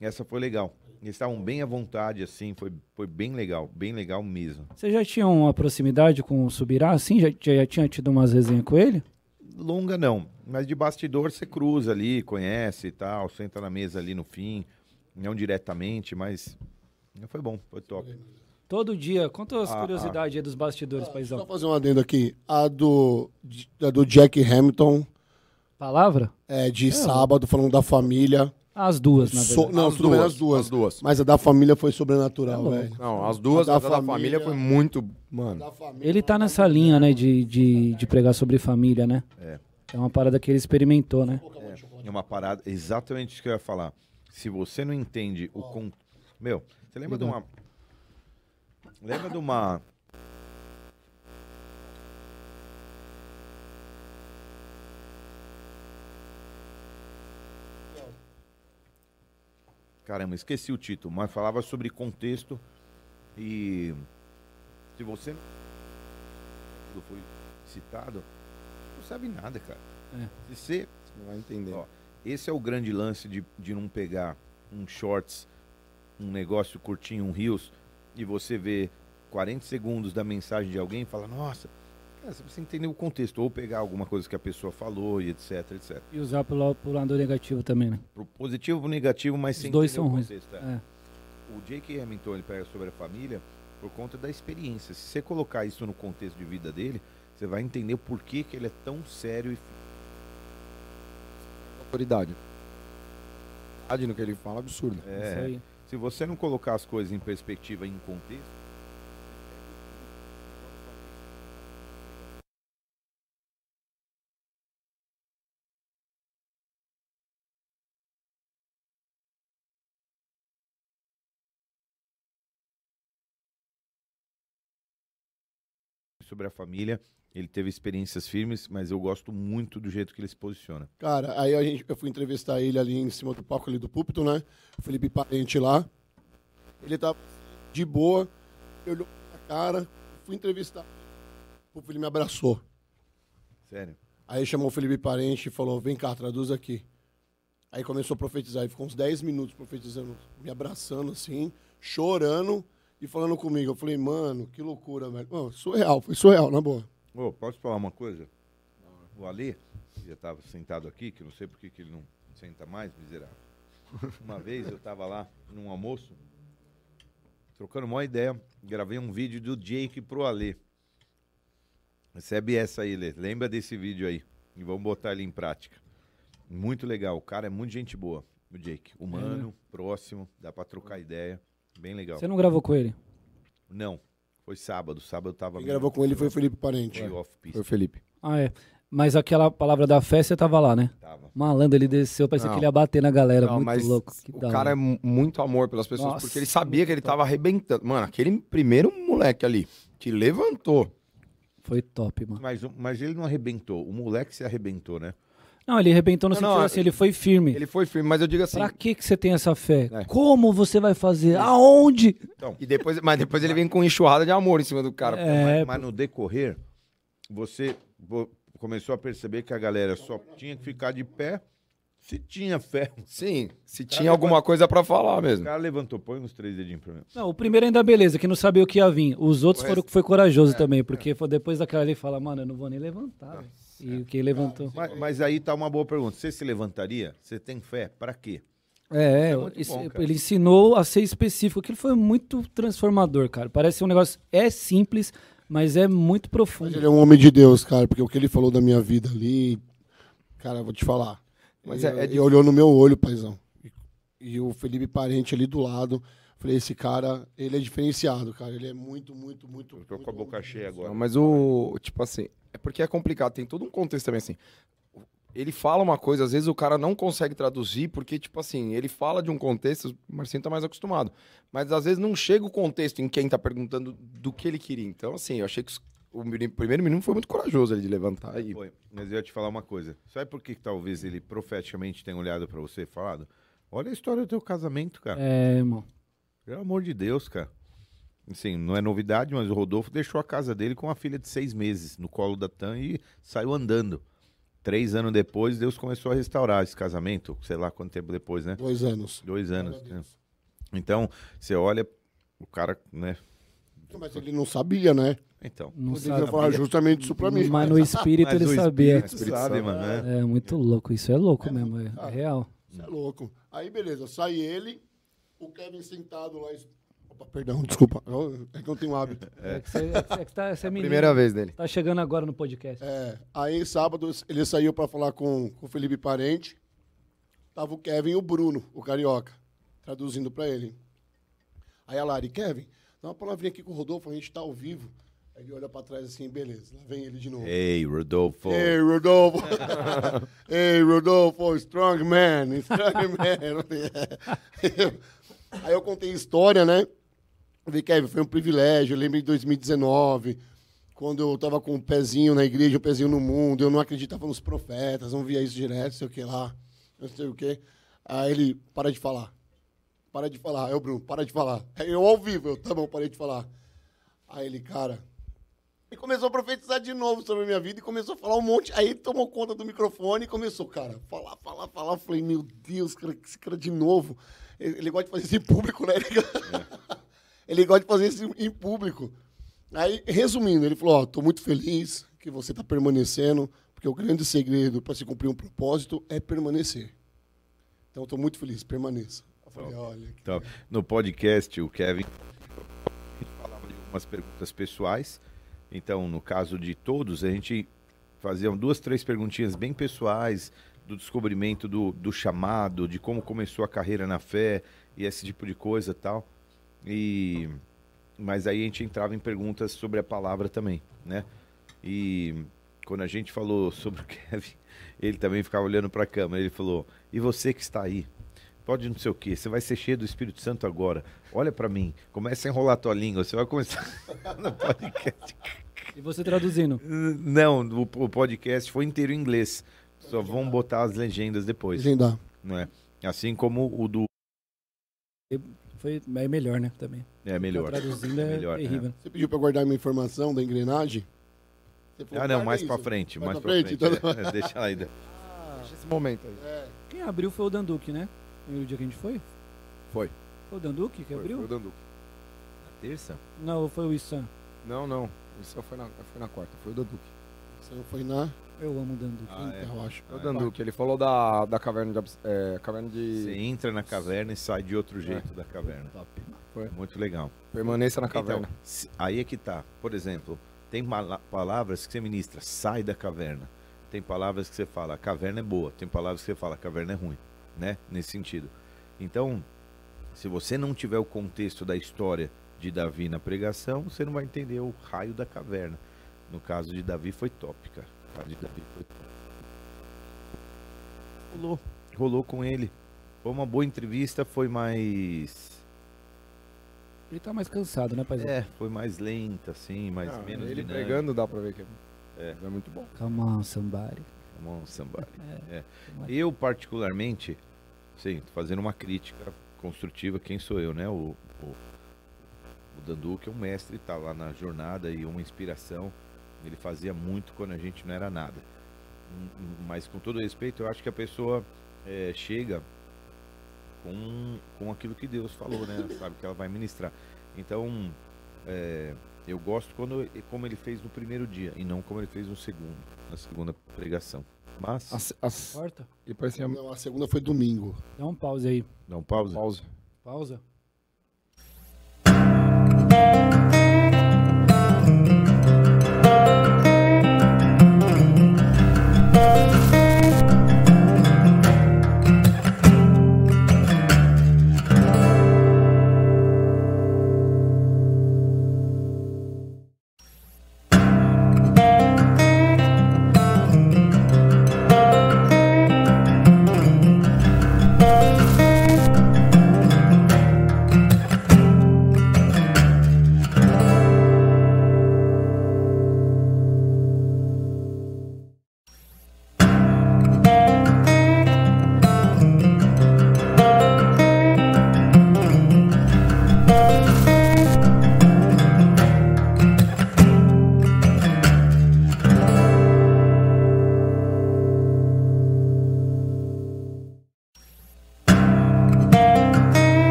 essa foi legal. Eles estavam bem à vontade, assim, foi, foi bem legal, bem legal mesmo. Você já tinha uma proximidade com o Subirá, assim? Já, já, tinha tido umas resenhas com ele? Longa não, mas de bastidor você cruza ali, conhece e tal, senta na mesa ali no fim, não diretamente, mas foi bom, foi top. Todo dia. Conta as Ah, curiosidades aí dos bastidores, Só paizão. fazer um adendo aqui. A do, a do Jack Hamilton, Palavra? é, de sábado, falando da família. As duas, na So- verdade. não, As tudo bem, duas, as duas. as duas. Mas a da família foi sobrenatural, louco. velho. Não, as duas, Da a da família, família foi muito. Mano. Família. Ele tá nessa linha, né, de, de, de pregar sobre família, né? É. É uma parada que ele experimentou, né? É uma parada, exatamente isso que eu ia falar. Se você não entende o con... Meu, você lembra de uma. Lembra de uma. Caramba, esqueci o título, mas falava sobre contexto e se você não foi citado, não sabe nada, cara. É. Se você Você não vai entender. Ó, esse é o grande lance de, de não pegar um shorts, um negócio curtinho, um rios, e você vê 40 segundos da mensagem de alguém e fala, nossa, cara, você precisa entender o contexto, ou pegar alguma coisa que a pessoa falou e etc, etc. E usar pro lado negativo também, né? Pro positivo pro negativo, mas Os sem dois entender são o ruins. contexto. é. É. O Jake Hamilton ele pega sobre a família por conta da experiência. Se você colocar isso no contexto de vida dele, você vai entender o porquê que ele é tão sério e Autoridade. Autoridade no que ele fala, absurdo. Isso é, aí. Se você não colocar as coisas em perspectiva e em contexto. Sobre a família, ele teve experiências firmes, mas eu gosto muito do jeito que ele se posiciona. Cara, aí a gente, eu fui entrevistar ele ali em cima do palco ali do púlpito, né? O Felipe Parente lá. Ele tava de boa, olhou pra cara, fui entrevistar. O Felipe me abraçou. Sério. Aí chamou o Felipe Parente e falou: vem cá, traduz aqui. Aí começou a profetizar. Ele ficou uns 10 minutos profetizando, me abraçando assim, chorando e falando comigo. Eu falei, mano, que loucura, velho. Mano, surreal, foi surreal, na boa. Ô, posso falar uma coisa? O Ali, que já estava sentado aqui, que não sei por que que ele não senta mais, miserável. Uma vez eu estava lá num almoço, trocando uma ideia, gravei um vídeo do Jake pro Ali. Recebe essa aí, Lê. Lembra desse vídeo aí. E vamos botar ele em prática. Muito legal. O cara é muito gente boa, o Jake. Humano, próximo, dá pra trocar ideia. Bem legal. Você não gravou com ele? Não, foi sábado. Sábado eu tava Quem gravou com ele foi o Felipe Parente. off-piste. Foi o Felipe. Ah, é. Mas aquela palavra da fé, você tava lá, né? Tava. Malandro, ele desceu, parecia Não. que ele ia bater na galera. Não, muito mas louco. Que o da cara é hora. mu- muito amor pelas pessoas, Nossa, porque ele sabia que ele tava arrebentando. Mano, aquele primeiro moleque ali que levantou. Foi top, mano. Mas, mas ele não arrebentou. O moleque se arrebentou, né? Não, ele arrebentou no Não, sentido não, assim, ele foi firme. Ele foi firme, mas eu digo assim. Pra que, que você tem essa fé? É. Como você vai fazer? Aonde? E depois, mas depois ele vem com enxurrada de amor em cima do cara. É, Mas no decorrer, você vo- começou a perceber que a galera só tinha que ficar de pé se tinha fé. Sim, se tinha alguma coisa pra falar O mesmo. cara levantou, põe uns três dedinhos pra mim. Não, o primeiro ainda beleza, que não sabia o que ia vir. Os outros O foram resto- que foi corajoso É, também, porque foi depois daquela ali fala, mano, eu não vou nem levantar. velho. E o que levantou. Mas, mas aí tá uma boa pergunta. Você se levantaria? Você tem fé? Pra quê? É, é esse- bom, cara. ele ensinou a ser específico. Aquilo foi muito transformador, cara. Parece um negócio. É simples, mas é muito Mas profundo. ele é um homem de Deus, cara, porque o que ele falou da minha vida ali, cara, eu vou te falar. Mas ele, é- é ele olhou no meu olho, paizão. E, e o Felipe Parente ali do lado. Falei, esse cara, ele é diferenciado, cara. Ele é muito, muito, muito. Eu tô muito com a boca cheia agora. Não, mas o. Tipo assim. É porque é complicado, tem todo um contexto também assim. Ele fala uma coisa, às vezes o cara não consegue traduzir, porque, tipo assim, ele fala de um contexto, o Marcinho tá mais acostumado. Mas às vezes não chega o contexto em quem tá perguntando do que ele queria. Então, assim, eu achei que o primeiro menino foi muito corajoso ali de levantar e. Foi. Mas eu ia te falar uma coisa. Sabe por que, que talvez ele profeticamente tenha olhado pra você e falado? Olha a história do teu casamento, cara. É, irmão. Pelo amor de Deus, cara. Assim, não é novidade, mas o Rodolfo deixou a casa dele com uma filha de seis meses no colo da Tan e saiu andando. Três anos depois, Deus começou a restaurar esse casamento. Sei lá quanto tempo depois, né? Dois anos. Dois anos. A né? Então, você olha, o cara, né? Mas ele não sabia, né? Então. Não Ele sabe. devia falar justamente isso pra mim. Mas no espírito Mas ele o sabia. Espírito sabe, mano. né? É muito louco. Isso é louco mesmo. É, é real. Você é louco. Aí, beleza, sai ele, o Kevin sentado lá. Opa, perdão, desculpa. Eu- É que eu não tenho hábito. É que você, é que você- é que tá, você é menino. Primeira vez dele. Tá chegando agora no podcast. É, aí, sábado, ele saiu pra falar com, com o Felipe Parente. Tava o Kevin e o Bruno, o carioca, traduzindo pra ele. Aí a Lari, Kevin, dá uma palavrinha aqui com o Rodolfo, a gente tá ao vivo. Aí ele olha pra trás assim, beleza, lá vem ele de novo. Ei, Rodolfo. Hey, Rodolfo. hey, Rodolfo, strong man, strong man. Aí eu contei história, né? Eu falei, Kevin, foi um privilégio. Eu lembro de 2019, quando eu tava com o pezinho na igreja, o pezinho no mundo. Eu não acreditava nos profetas, não via isso direto, sei o que lá, não sei o que. Aí ele, para de falar. Para de falar. O Bruno, para de falar. Eu ao vivo, eu, tá bom, parei de falar. Aí ele, cara, e começou a profetizar de novo sobre a minha vida e começou a falar um monte. Aí tomou conta do microfone e começou, cara, falar, falar, falar. Eu falei, meu Deus, cara, esse cara de novo. Ele, ele gosta de fazer isso em público, né? Ele, ele gosta de fazer isso em público. Aí, resumindo, ele falou: Ó, tô muito feliz que você tá permanecendo, porque o grande segredo para se cumprir um propósito é permanecer. Então, tô muito feliz, permaneça. Eu falei: olha. Então, no podcast, o Kevin falava de algumas perguntas pessoais. Então, no caso de todos, a gente fazia duas, três perguntinhas bem pessoais do descobrimento do, do chamado, de como começou a carreira na fé e esse tipo de coisa tal. E mas aí a gente entrava em perguntas sobre a palavra também, né? E quando a gente falou sobre o Kevin, ele também ficava olhando para a câmera. Ele falou: "E você que está aí, pode não sei o que, você vai ser cheio do Espírito Santo agora. Olha pra mim, começa a enrolar tua língua, você vai começar no podcast. E você traduzindo. Não, o, o podcast foi inteiro em inglês. Só vão botar as legendas depois, Legendar. não é? Assim como o do Foi é melhor, né? Também. é melhor. Tá traduzindo é, melhor, terrível. Você pediu para guardar minha informação da engrenagem? Você falou, Ah, não, "Guarda mais isso." pra frente, Mais mais pra frente, frente. então- é, deixa aí. Deixa esse momento aí. É, Quem abriu foi o Danduque, né? No primeiro dia que a gente foi? Foi. Foi o Danduque que Foi, abriu? foi o Danduque. Terça? Não, foi o Issan. Não, não. Isso foi na, foi na quarta, foi o Danduque. você não foi na. Eu amo o Danduque. Ah, é. eu acho. Foi o Danduque, ele falou da, da caverna de. É, caverna Você de. entra na caverna e sai de outro jeito da caverna. Foi. Muito legal. Permaneça na caverna. Então, aí é que tá. Por exemplo, tem palavras que você ministra, sai da caverna. Tem palavras que você fala, a caverna é boa. Tem palavras que você fala, a caverna é ruim. Né? Nesse sentido. Então, se você não tiver o contexto da história de Davi na pregação, você não vai entender o raio da caverna. No caso de Davi foi top, cara. Rolou. Rolou com ele. Foi uma boa entrevista, foi mais. Ele tá mais cansado, né, paizão? É, foi mais lenta, assim, mais Ah, menos ele dinâmica. pregando dá pra ver que É. é, é muito bom. Come on, somebody. Come on, somebody. É. Eu, particularmente, sim, tô fazendo uma crítica construtiva. Quem sou eu, né? O, o, o Dandu, que é um mestre, tá lá na jornada e uma inspiração. Ele fazia muito quando a gente não era nada. Mas com todo respeito, eu acho que a pessoa é, chega com, com aquilo que Deus falou, né? Sabe que ela vai ministrar. Então, é, eu gosto quando como ele fez no primeiro dia e não como ele fez no segundo, na segunda pregação. Mas, As, as, Corta. e parecia Não, a segunda foi domingo. Dá um pause aí. dá um pausa. pausa. Pausa.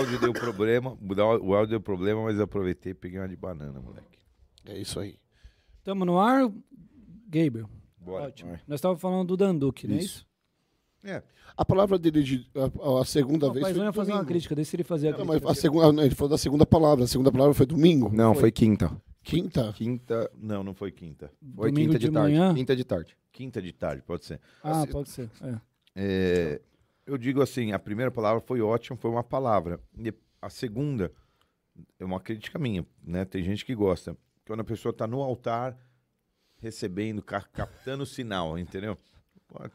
Áudio deu problema, o áudio deu problema, mas eu aproveitei e peguei uma de banana, moleque. É isso aí. Tamo no ar, Gabriel. Bora. Ótimo. Nós estávamos falando do Danduque, não é isso? É, A palavra dele de a, a segunda Não, vez mas foi não ia fazer uma crítica, deixa ele fazer a Não, crítica. mas a segunda, não, ele falou da segunda palavra. A segunda palavra foi domingo? Não, foi quinta. Quinta? Quinta. não, não foi quinta. Foi Domingo quinta de, de tarde. manhã? Quinta de tarde. Quinta de tarde, pode ser. Ah, pode ser. É. É, eu digo assim, a primeira palavra foi ótima, foi uma palavra. E a segunda é uma crítica minha, né? Tem gente que gosta. Quando a pessoa está no altar, recebendo, ca- captando o sinal, entendeu? A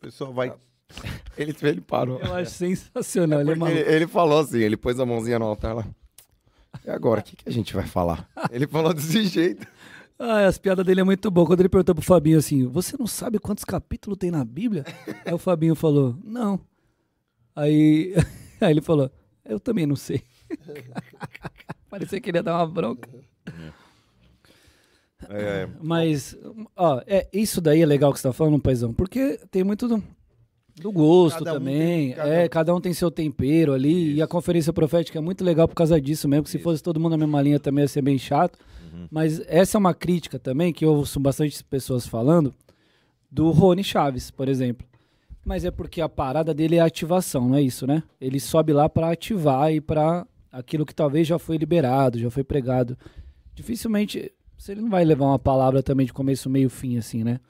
pessoa vai... Ele, ele parou. Eu acho sensacional. ele é ele, ele falou assim, ele pôs a mãozinha no altar lá. E agora, o que, que a gente vai falar? Ele falou desse jeito. Ah, as piadas dele é muito boa. Quando ele perguntou pro Fabinho assim, você não sabe quantos capítulos tem na Bíblia? Aí o Fabinho falou, não. Aí, aí ele falou, eu também não sei. Parecia que ele ia dar uma bronca. é, Mas, ó, é, isso daí é legal que você tá falando, paizão, porque tem muito do, do gosto Cada um também. tem- cada é, um- cada um tem seu tempero ali. E a conferência profética é muito legal por causa disso mesmo. Que se Isso. fosse todo mundo na mesma linha também ia ser bem chato. Uhum. Mas essa é uma crítica também, que eu ouço bastante pessoas falando, do Rony Chaves, por exemplo. Mas é porque a parada dele é a ativação, não é isso, né? Ele sobe lá pra ativar e pra aquilo que talvez já foi liberado, já foi pregado. Dificilmente, se ele não vai levar uma palavra também de começo, meio, fim, assim, né?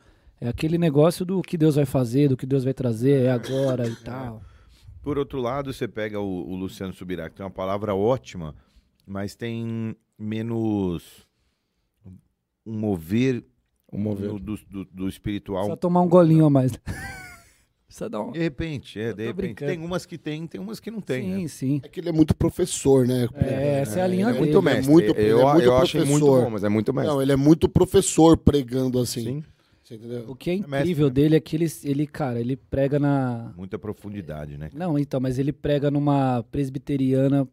É aquele negócio do que Deus vai fazer, do que Deus vai trazer, é agora e tal. Por outro lado, você pega o, o Luciano Subirá, que tem uma palavra ótima, mas tem menos um mover, O mover. do, do, do espiritual. Precisa tomar um golinho a mais. Precisa dar um... De repente, é, de repente. brincando. Tem umas que tem, tem umas que não tem. sim, né? sim. É que ele é muito professor, né? É, essa é a linha é dele. muito Ele é mestre. muito- ele eu é muito eu achei muito professor. bom, mas é muito mestre. Não, ele é muito professor pregando assim. Sim. Você entendeu? O que é mestre, incrível né? dele é que ele, ele, cara, ele prega na. Muita profundidade, né? Não, então, mas ele prega numa presbiteriana,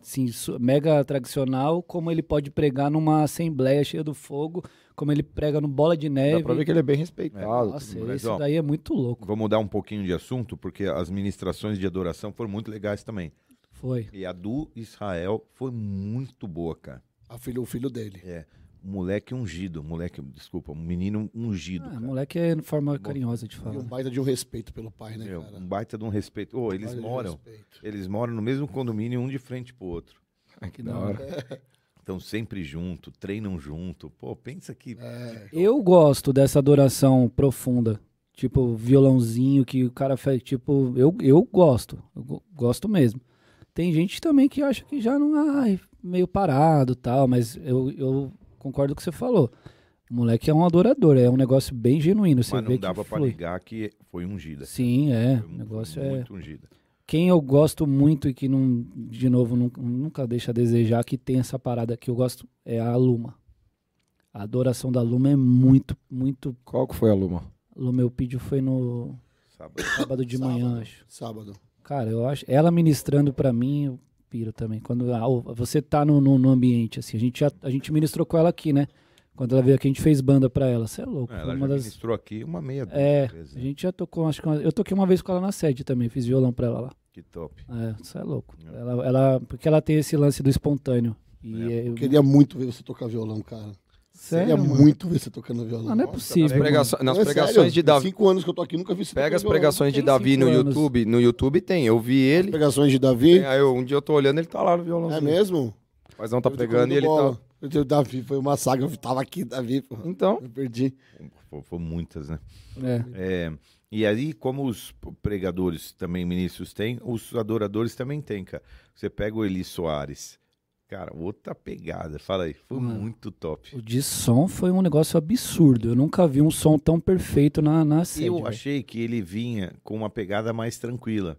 assim, mega tradicional, como ele pode pregar numa assembleia cheia do fogo, como ele prega no Bola de Neve. Dá pra ver que ele é bem respeitado. Nossa, tudo. Mas, isso ó, daí é muito louco. Vou mudar um pouquinho de assunto, porque as ministrações de adoração foram muito legais também. Foi. E a do Israel foi muito boa, cara. A filho, o filho dele. É. Moleque ungido. Moleque, desculpa, um menino ungido. Ah, moleque é de forma carinhosa de E falar. um baita de um respeito pelo pai, né, Meu, cara? um baita de um respeito. Eles de um moram. respeito. Eles moram no mesmo condomínio, um de frente pro outro. Ai, que da hora. Estão sempre junto, treinam junto. Pô, pensa que. É, Eu gosto dessa adoração profunda. Tipo, violãozinho que o cara faz. Tipo, eu, eu gosto. Eu go- gosto mesmo. Tem gente também que acha que já não. Ai, meio parado tal. Mas eu, eu concordo com o que você falou. O moleque é um adorador. É um negócio bem genuíno. Você Mas vê não dava que pra flui. negar que foi ungida. Sim, é. Foi O negócio é. muito ungida. Quem eu gosto muito e que não, de novo, nunca, nunca deixa a desejar, que tem essa parada que eu gosto, é a Luma. A adoração da Luma é muito, muito. Qual que foi a Luma? Luma eu pedi foi no Sábado. sábado de manhã, Sábado. acho. Sábado. Cara, eu acho. Ela ministrando pra mim, piro também. Quando ah, você tá no, no, no ambiente, assim. A gente, já, a gente ministrou com ela aqui, né? Quando ela veio aqui, a gente fez banda pra ela. Você é louco. É, ela uma já das. ministrou aqui uma meia dúzia É, vezes. a gente já tocou, acho que uma- eu toquei uma vez com ela na sede também, fiz violão pra ela lá. Que top. É, isso é louco. É. Ela, ela, porque ela tem esse lance do espontâneo. E É, é, Eu queria muito ver você tocar violão, cara. Sério, mano? muito ver você tocando violão. Não, não é Nossa, possível. Nas, pregações- nas Não, é pregações sério, de tem Davi. cinco anos que eu tô aqui, nunca vi você Pega as pregações de Tem Davi no anos. YouTube. No YouTube tem. Eu vi ele. Pregações de Davi. Aí eu- um dia eu tô olhando, ele tá lá no violão. É mesmo? Mas não tá Eu tô pregando e ele bola. tá. Eu tenho Davi, foi uma saga. Eu tava aqui, Davi. pô. Então. Eu perdi. Foi, foi muitas, né? É. É, e aí, como os pregadores também, ministros têm, os adoradores também têm, cara. Você pega o Eli Soares. Cara, outra pegada. Fala aí. Foi Mano. muito top. O de som foi um negócio absurdo. Eu nunca vi um som tão perfeito na, na sede. Eu achei que ele vinha com uma pegada mais tranquila.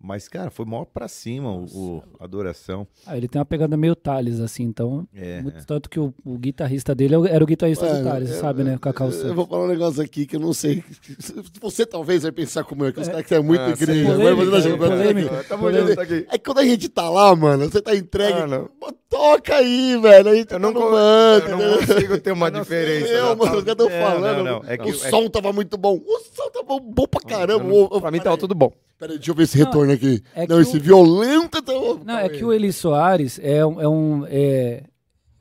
Mas, cara, foi maior pra cima o, o- a adoração. Ah, ele tem uma pegada meio Thales, assim, então. É, muito- tanto que o, o guitarrista dele é o- era o guitarrista Ué, do Thales, eu- sabe, né? O Cacau Eu Santos. vou falar um negócio aqui que eu não sei. Você talvez vai pensar como eu, que os caras que é muito Ah, igreja. Junto aqui. É que quando a gente tá lá, mano, você tá entregue. Ah, Toca aí, velho. Aí Eu não, tá manda, eu não consigo ter uma Eu diferença. Eu, né? mano, os caras tão Não, falando. não, não. É que- o é que- som tava muito bom. O som tava bom pra caramba. Eu não- Pra mim tava tudo bom. Peraí, deixa eu ver esse retorno aqui. é não, esse o- violento tá. Não, é que o Eli Soares é, um- é um. é-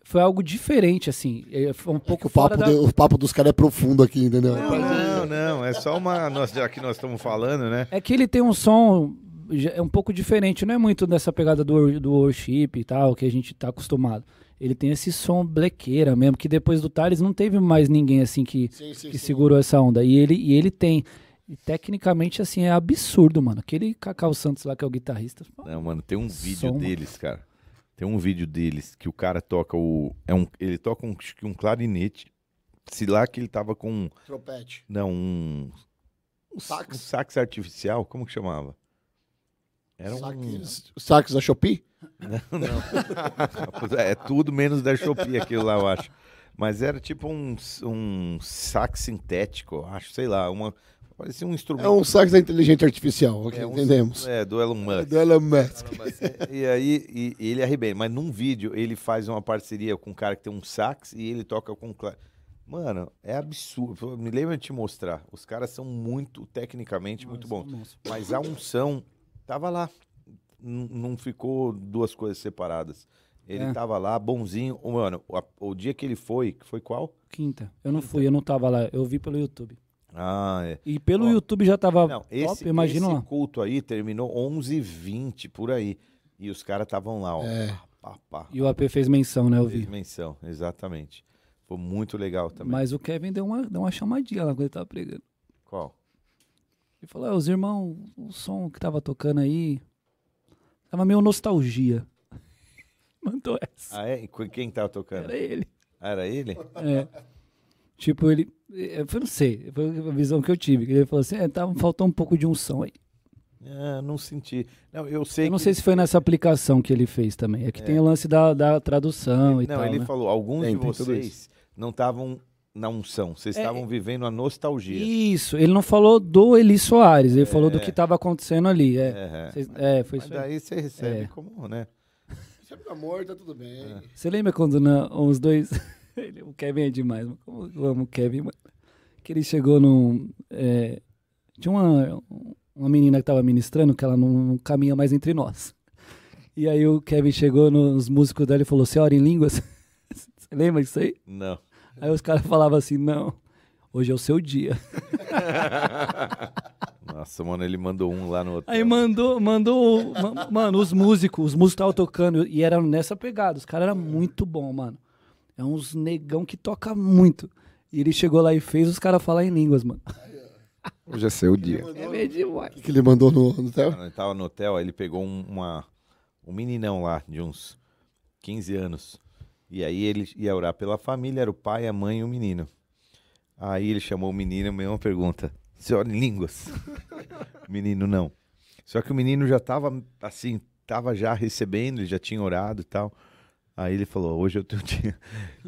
foi algo diferente, assim. É, foi um É pouco o papo, fora da... de- o papo dos caras é profundo aqui, entendeu? Não, não, é só uma. Nós, já que nós estamos falando, né? É que ele tem um som é um pouco diferente, não é muito dessa pegada do, do worship e tal, que a gente tá acostumado. Ele tem esse som blequeira mesmo, que depois do Thales não teve mais ninguém assim que, Sim, sim, que sim. segurou essa onda. E ele, e ele tem. E tecnicamente, assim, é absurdo, mano. Aquele Cacau Santos lá, que é o guitarrista. Não, mano, tem um vídeo Som. deles, cara. Tem um vídeo deles que o cara toca o. É um, ele toca um, um clarinete. Se lá que ele tava com. Trompete. Não, um. Um Sax. Um sax artificial, como que chamava? Era um. Sax, sax da Shopee? É tudo menos da Shopee aquilo lá, eu acho. Mas era tipo um, um sax sintético, eu acho, sei lá, uma. Parecia um instrumento. É um sax da inteligência artificial, ok, É um- entendemos. É, do Elon Musk. Do Elon Musk. E aí e, e ele arrebenta. Mas num vídeo ele faz uma parceria com um cara que tem um sax e ele toca com. Mano, é absurdo. Me lembra de te mostrar. Os caras são muito, tecnicamente, muito bons. Mas a unção tava lá. N- Não ficou duas coisas separadas. Ele É. tava lá, bonzinho. Mano, o, a- o dia que ele foi, que foi qual? Quinta. Eu não fui, eu não tava lá. Eu vi pelo YouTube. Ah, é. E pelo Ó, YouTube já tava Não, top, esse, imagina esse culto aí terminou 11h20 por aí. E os caras estavam lá, ó. É. Pá, pá, E o AP fez menção, né? Eu Fez vi. menção, exatamente. Foi muito legal também. Mas o Kevin deu uma, deu uma chamadinha lá quando ele tava pregando. Qual? Ele falou, ah, os irmãos, o som que tava tocando aí, tava meio nostalgia. Mandou essa. Ah, é? E qu- quem tava tocando? Era ele. Ah, Era ele? É. Tipo, ele. Eu não sei, foi a visão que eu tive. Ele falou assim: é, tava, faltou um pouco de unção aí. Ah, não senti. Não, eu sei Eu não que- sei se foi nessa aplicação que ele fez também. É que tem o lance da, da tradução e Não, tal. ele né? falou, alguns Tem, de vocês não estavam na unção, vocês É, estavam vivendo a nostalgia. Isso, ele não falou do Eli Soares, ele falou do que tava acontecendo ali. É, É, é. Cês- é, foi Mas isso aí. daí você recebe É. como, né? Sempre amor, tá tudo bem. Você lembra quando na, os dois. Ele- o Kevin é demais, mano. Como eu amo o Kevin, mano. Que ele chegou num. é, tinha uma, uma menina que tava ministrando que ela não, não caminha mais entre nós. E aí o Kevin chegou nos músicos dela e falou: Você ora em línguas? Você lembra disso aí? Não. Aí os caras falavam assim: Não, hoje é o seu dia. Nossa, mano, ele mandou um lá no hotel. Aí mandou, mandou, ma- mano, os músicos, os músicos estavam tocando e eram nessa pegada. Os caras eram muito bom, mano. É uns negão que toca muito. E ele chegou lá e fez os caras falar em línguas, mano. Hoje é seu dia. É meio demais. O que ele mandou no, no hotel? Quando ele tava no hotel, aí ele pegou um, uma, um meninão lá, de uns 15 anos. E aí ele ia orar pela família, era o pai, a mãe e o menino. Aí ele chamou o menino, a mesma pergunta. Você ora em línguas? o menino, não. Só que o menino já tava, assim, tava já recebendo, ele já tinha orado e tal. Aí ele falou, hoje é o teu dia.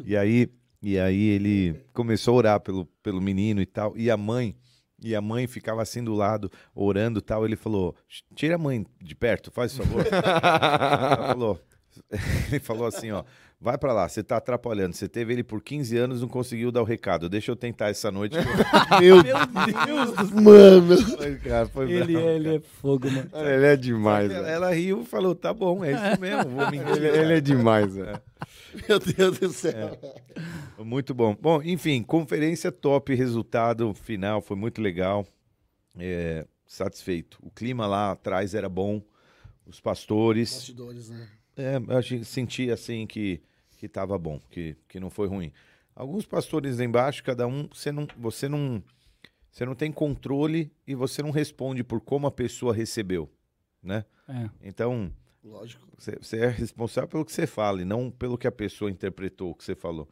E aí, e aí ele começou a orar pelo, pelo menino e tal. E a mãe, e a mãe ficava assim do lado, orando e tal. Ele falou, tira a mãe de perto, faz favor. Ela falou, ele falou assim, ó, vai pra lá, você tá atrapalhando. Você teve ele por 15 anos, não conseguiu dar o recado. Deixa eu tentar essa noite. Meu Deus, mano. Foi, cara, foi Ele, bravo, é- ele é fogo, mano. Ele é demais, Ela, ela riu e falou, tá bom, é isso mesmo, vou mentir. Ele, ele é demais, velho. Meu Deus do céu. Muito bom. Bom, enfim, conferência top, resultado final foi muito legal. É, satisfeito. O clima lá atrás era bom, os pastores. Bastidores, né? É, eu senti assim que que estava bom, que, que não foi ruim. Alguns pastores lá embaixo, cada um, você não, você não, você não tem controle e você não responde por como a pessoa recebeu, né? É. Então, Lógico. você, você é responsável pelo que você fala e não pelo que a pessoa interpretou o que você falou.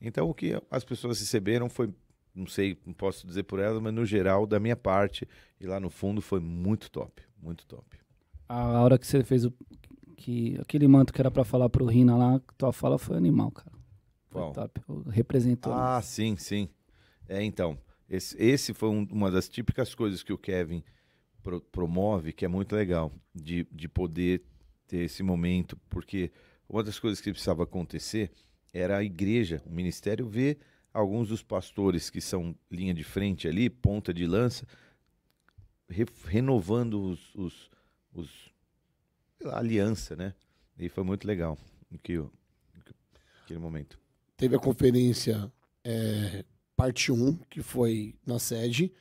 Então, o que as pessoas receberam foi, não sei, não posso dizer por elas, mas no geral, da minha parte e lá no fundo, foi muito top, muito top. A hora que você fez o. Que, aquele manto que era pra falar pro Rina lá, tua fala foi animal, cara. Foi top. Representou. Ah, sim, sim. É, então, esse, esse foi um- uma das típicas coisas que o Kevin pro- promove, que é muito legal, de, de poder ter esse momento, porque uma das coisas que precisava acontecer era a igreja, o ministério, ver alguns dos pastores que são linha de frente ali, ponta de lança, re- renovando os, os, os- aliança, né? E foi muito legal que, aquele momento. Teve a conferência é, parte 1, que foi na sede,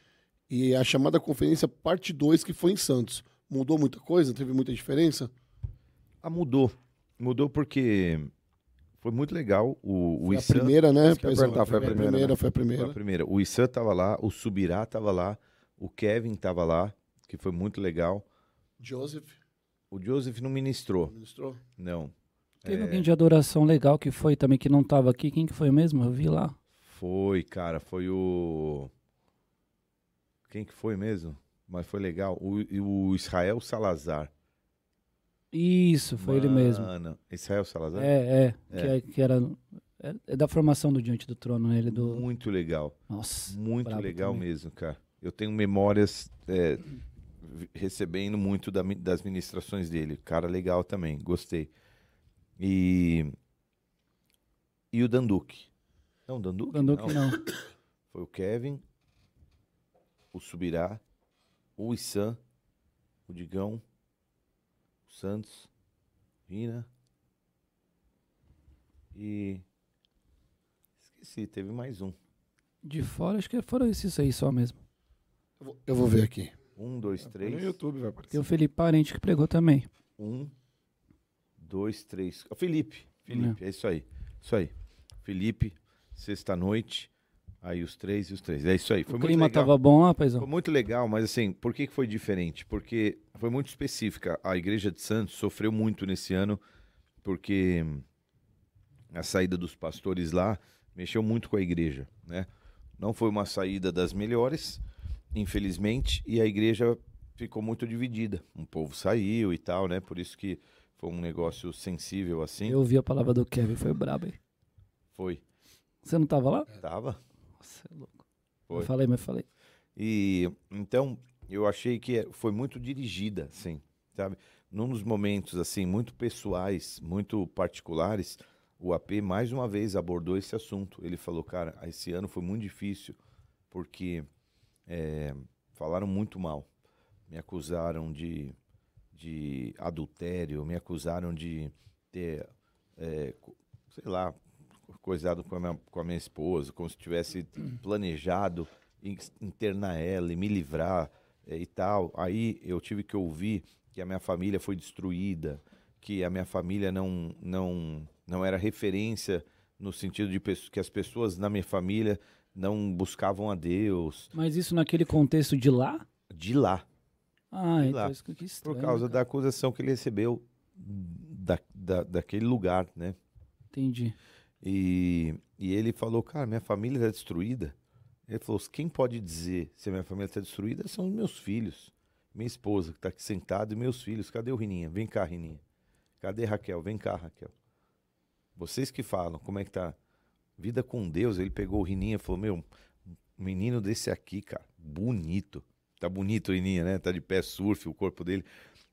e a chamada conferência parte 2, que foi em Santos. Mudou muita coisa? Teve muita diferença? Ah, mudou. Mudou porque foi muito legal. O, o Foi a Issan primeira, né? Eu ia Paizão? perguntar, foi a primeira, né? Foi a foi a primeira. primeira. O Issan tava lá, o Subirá tava lá, o Kevin tava lá, que foi muito legal. Joseph, O Joseph não ministrou, ministrou. não. Teve É, alguém de adoração legal que foi também, que não tava aqui. Quem que foi mesmo? Eu vi lá. Foi, cara, foi o. Quem que foi mesmo? Mas foi legal. O, o Israel Salazar. Isso, foi ele mesmo. Mano, Israel Salazar? É, é. É. Que, é- que era. É, é da formação do Diante do Trono, né? Ele do. Muito legal. Nossa. Muito legal também. mesmo, cara. Eu tenho memórias é, recebendo muito da das ministrações dele. Cara legal também, gostei. E e o Danduque. Não, Danduque? Danduque não. Foi o Kevin, o Subirá, o Issan, o Digão, o Santos, Rina e esqueci, teve mais um. De fora, acho que foram esses aí só mesmo. Eu vou, eu vou ver aqui. Um, dois, No três. YouTube vai aparecer. Tem o Felipe Parente que pregou também. Um, dois, três. Ó, Felipe, Felipe, é. isso aí. Isso aí. Felipe, sexta-noite. Aí os três e os três. É isso aí. Foi o muito clima legal. tava bom, Foi rapazão. muito legal, mas assim, por que que foi diferente? Porque foi muito específica. A igreja de Santos sofreu muito nesse ano, porque a saída dos pastores lá mexeu muito com a igreja, né? Não foi uma saída das melhores, infelizmente, e a igreja ficou muito dividida. Um povo saiu e tal, né? Por isso que foi um negócio sensível assim. Eu ouvi a palavra do Kevin, foi brabo aí. Foi. Você não tava lá? Tava. Nossa, é louco. Foi. Eu falei, mas falei. E então eu achei que é- foi muito dirigida, assim, sabe? Num dos momentos assim muito pessoais, muito particulares, o AP mais uma vez abordou esse assunto. Ele falou, cara, esse ano foi muito difícil porque é, falaram muito mal, me acusaram de, de adultério, me acusaram de ter, é, sei lá, coisado com a, minha, com a minha esposa, como se tivesse planejado in- internar ela e me livrar é, e tal. Aí eu tive que ouvir que a minha família foi destruída, que a minha família não, não, não era referência no sentido de que as pessoas na minha família não buscavam a Deus Mas isso naquele contexto de lá? de lá. Ah, De então lá. isso que Por estranho, causa cara. da acusação que ele recebeu da, da, daquele lugar, né? Entendi. E, e ele falou, cara, minha família está destruída. Ele falou, quem pode dizer se a minha família está destruída são os meus filhos. Minha esposa que está aqui sentada e meus filhos. Cadê o Rininha? Vem cá, Rininha. Cadê Raquel? Vem cá, Raquel. Vocês que falam, como é que tá? Vida com Deus. Ele pegou o Rininha e falou, meu, menino desse aqui, cara, bonito. Tá bonito o Rininha, né? Tá de pé surf, o corpo dele.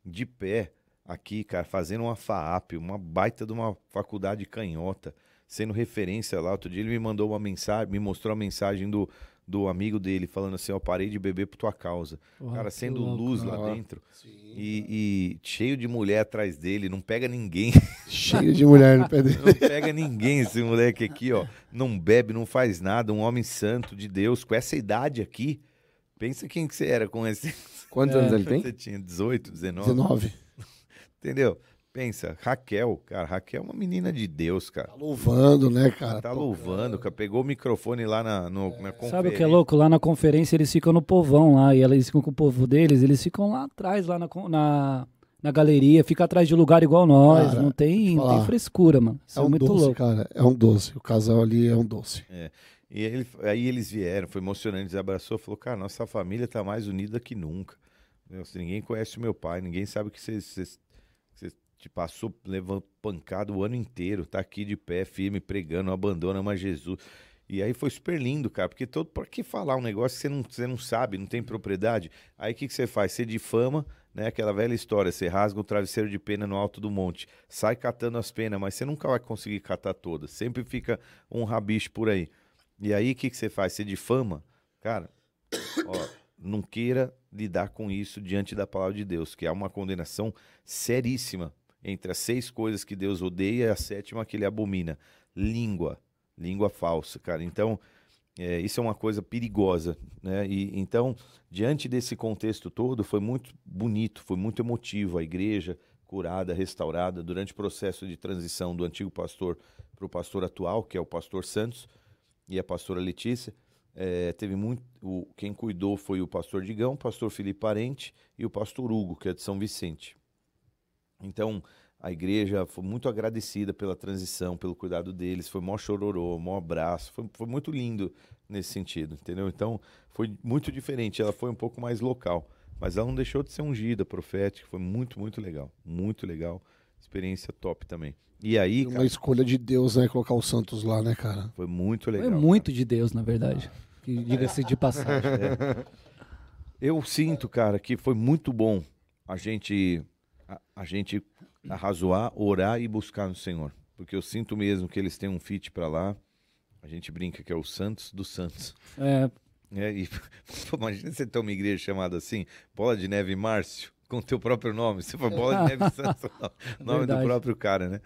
De pé aqui, cara, fazendo uma FAAP, uma baita de uma faculdade canhota, sendo referência lá. Outro dia ele me mandou uma mensagem, me mostrou a mensagem do, do amigo dele, falando assim, ó, parei de beber por tua causa. Porra, cara, sendo louco, luz da lá hora. dentro. E, e cheio de mulher atrás dele, não pega ninguém. Cheio de mulher no pé dele. Não pega ninguém esse moleque aqui, ó. Não bebe, não faz nada, um homem santo de Deus, com essa idade aqui. Pensa quem que você era com esse. Quantos É, anos ele tem? Você tinha 18, 19. 19. Entendeu? Pensa, Raquel, cara, Raquel é uma menina de Deus, cara. Tá louvando, né, cara? Tá louvando, cara. Pegou o microfone lá na, no, na conferência. Sabe o que é louco? Lá na conferência eles ficam no povão lá, e eles ficam com o povo deles, eles ficam lá atrás, lá na, na, na galeria, fica atrás de lugar igual nós. Cara, não tem, não tem frescura, mano. Isso É é, um muito doce, louco. cara. É um doce. O casal ali é um doce. E ele- aí eles vieram, foi emocionante, eles abraçou, falou, cara, nossa família tá mais unida que nunca. Meu, se ninguém conhece o meu pai, ninguém sabe que você, você, você te passou levando pancada o ano inteiro, tá aqui de pé, firme, pregando, abandona mais Jesus. E aí foi super lindo, cara, porque todo, por que falar um negócio que você não, você não sabe, não tem propriedade? Aí o que, que você faz? Você difama, né? Aquela velha história, você rasga o travesseiro de pena no alto do monte, sai catando as penas, mas você nunca vai conseguir catar todas, sempre fica um rabicho por aí. E aí o que, que você faz? Você difama, cara, ó, não queira lidar com isso diante da palavra de Deus, que há uma condenação seríssima entre as seis coisas que Deus odeia e a sétima que ele abomina. Língua, língua falsa, cara. Então, é, isso é uma coisa perigosa, né? E então, diante desse contexto todo, foi muito bonito, foi muito emotivo a igreja curada, restaurada durante o processo de transição do antigo pastor para o pastor atual, que é o pastor Santos e a pastora Letícia. É, teve muito. O, quem cuidou foi o pastor Digão, o pastor Felipe Parente e o pastor Hugo, que é de São Vicente. Então, a igreja foi muito agradecida pela transição, pelo cuidado deles, foi mó chororô, mó abraço, foi, foi muito lindo nesse sentido, entendeu? Então, foi muito diferente, ela foi um pouco mais local, mas ela não deixou de ser ungida, profética, foi muito, muito legal, muito legal, experiência top também. E aí, Uma cara, escolha de Deus, né? Colocar o Santos lá, né, cara? foi muito É legal. muito de Deus, na verdade. Que diga-se de passagem. Eu sinto, cara, que foi muito bom a gente a, a gente arrazoar, orar e buscar no Senhor, porque eu sinto mesmo que eles têm um fit pra lá. A gente brinca que é o Santos dos Santos. É, É, e, imagina você ter uma igreja chamada assim, Bola de Neve Márcio, com o teu próprio nome. Você foi Bola de Neve Santos, o nome do Verdade. próprio cara, né?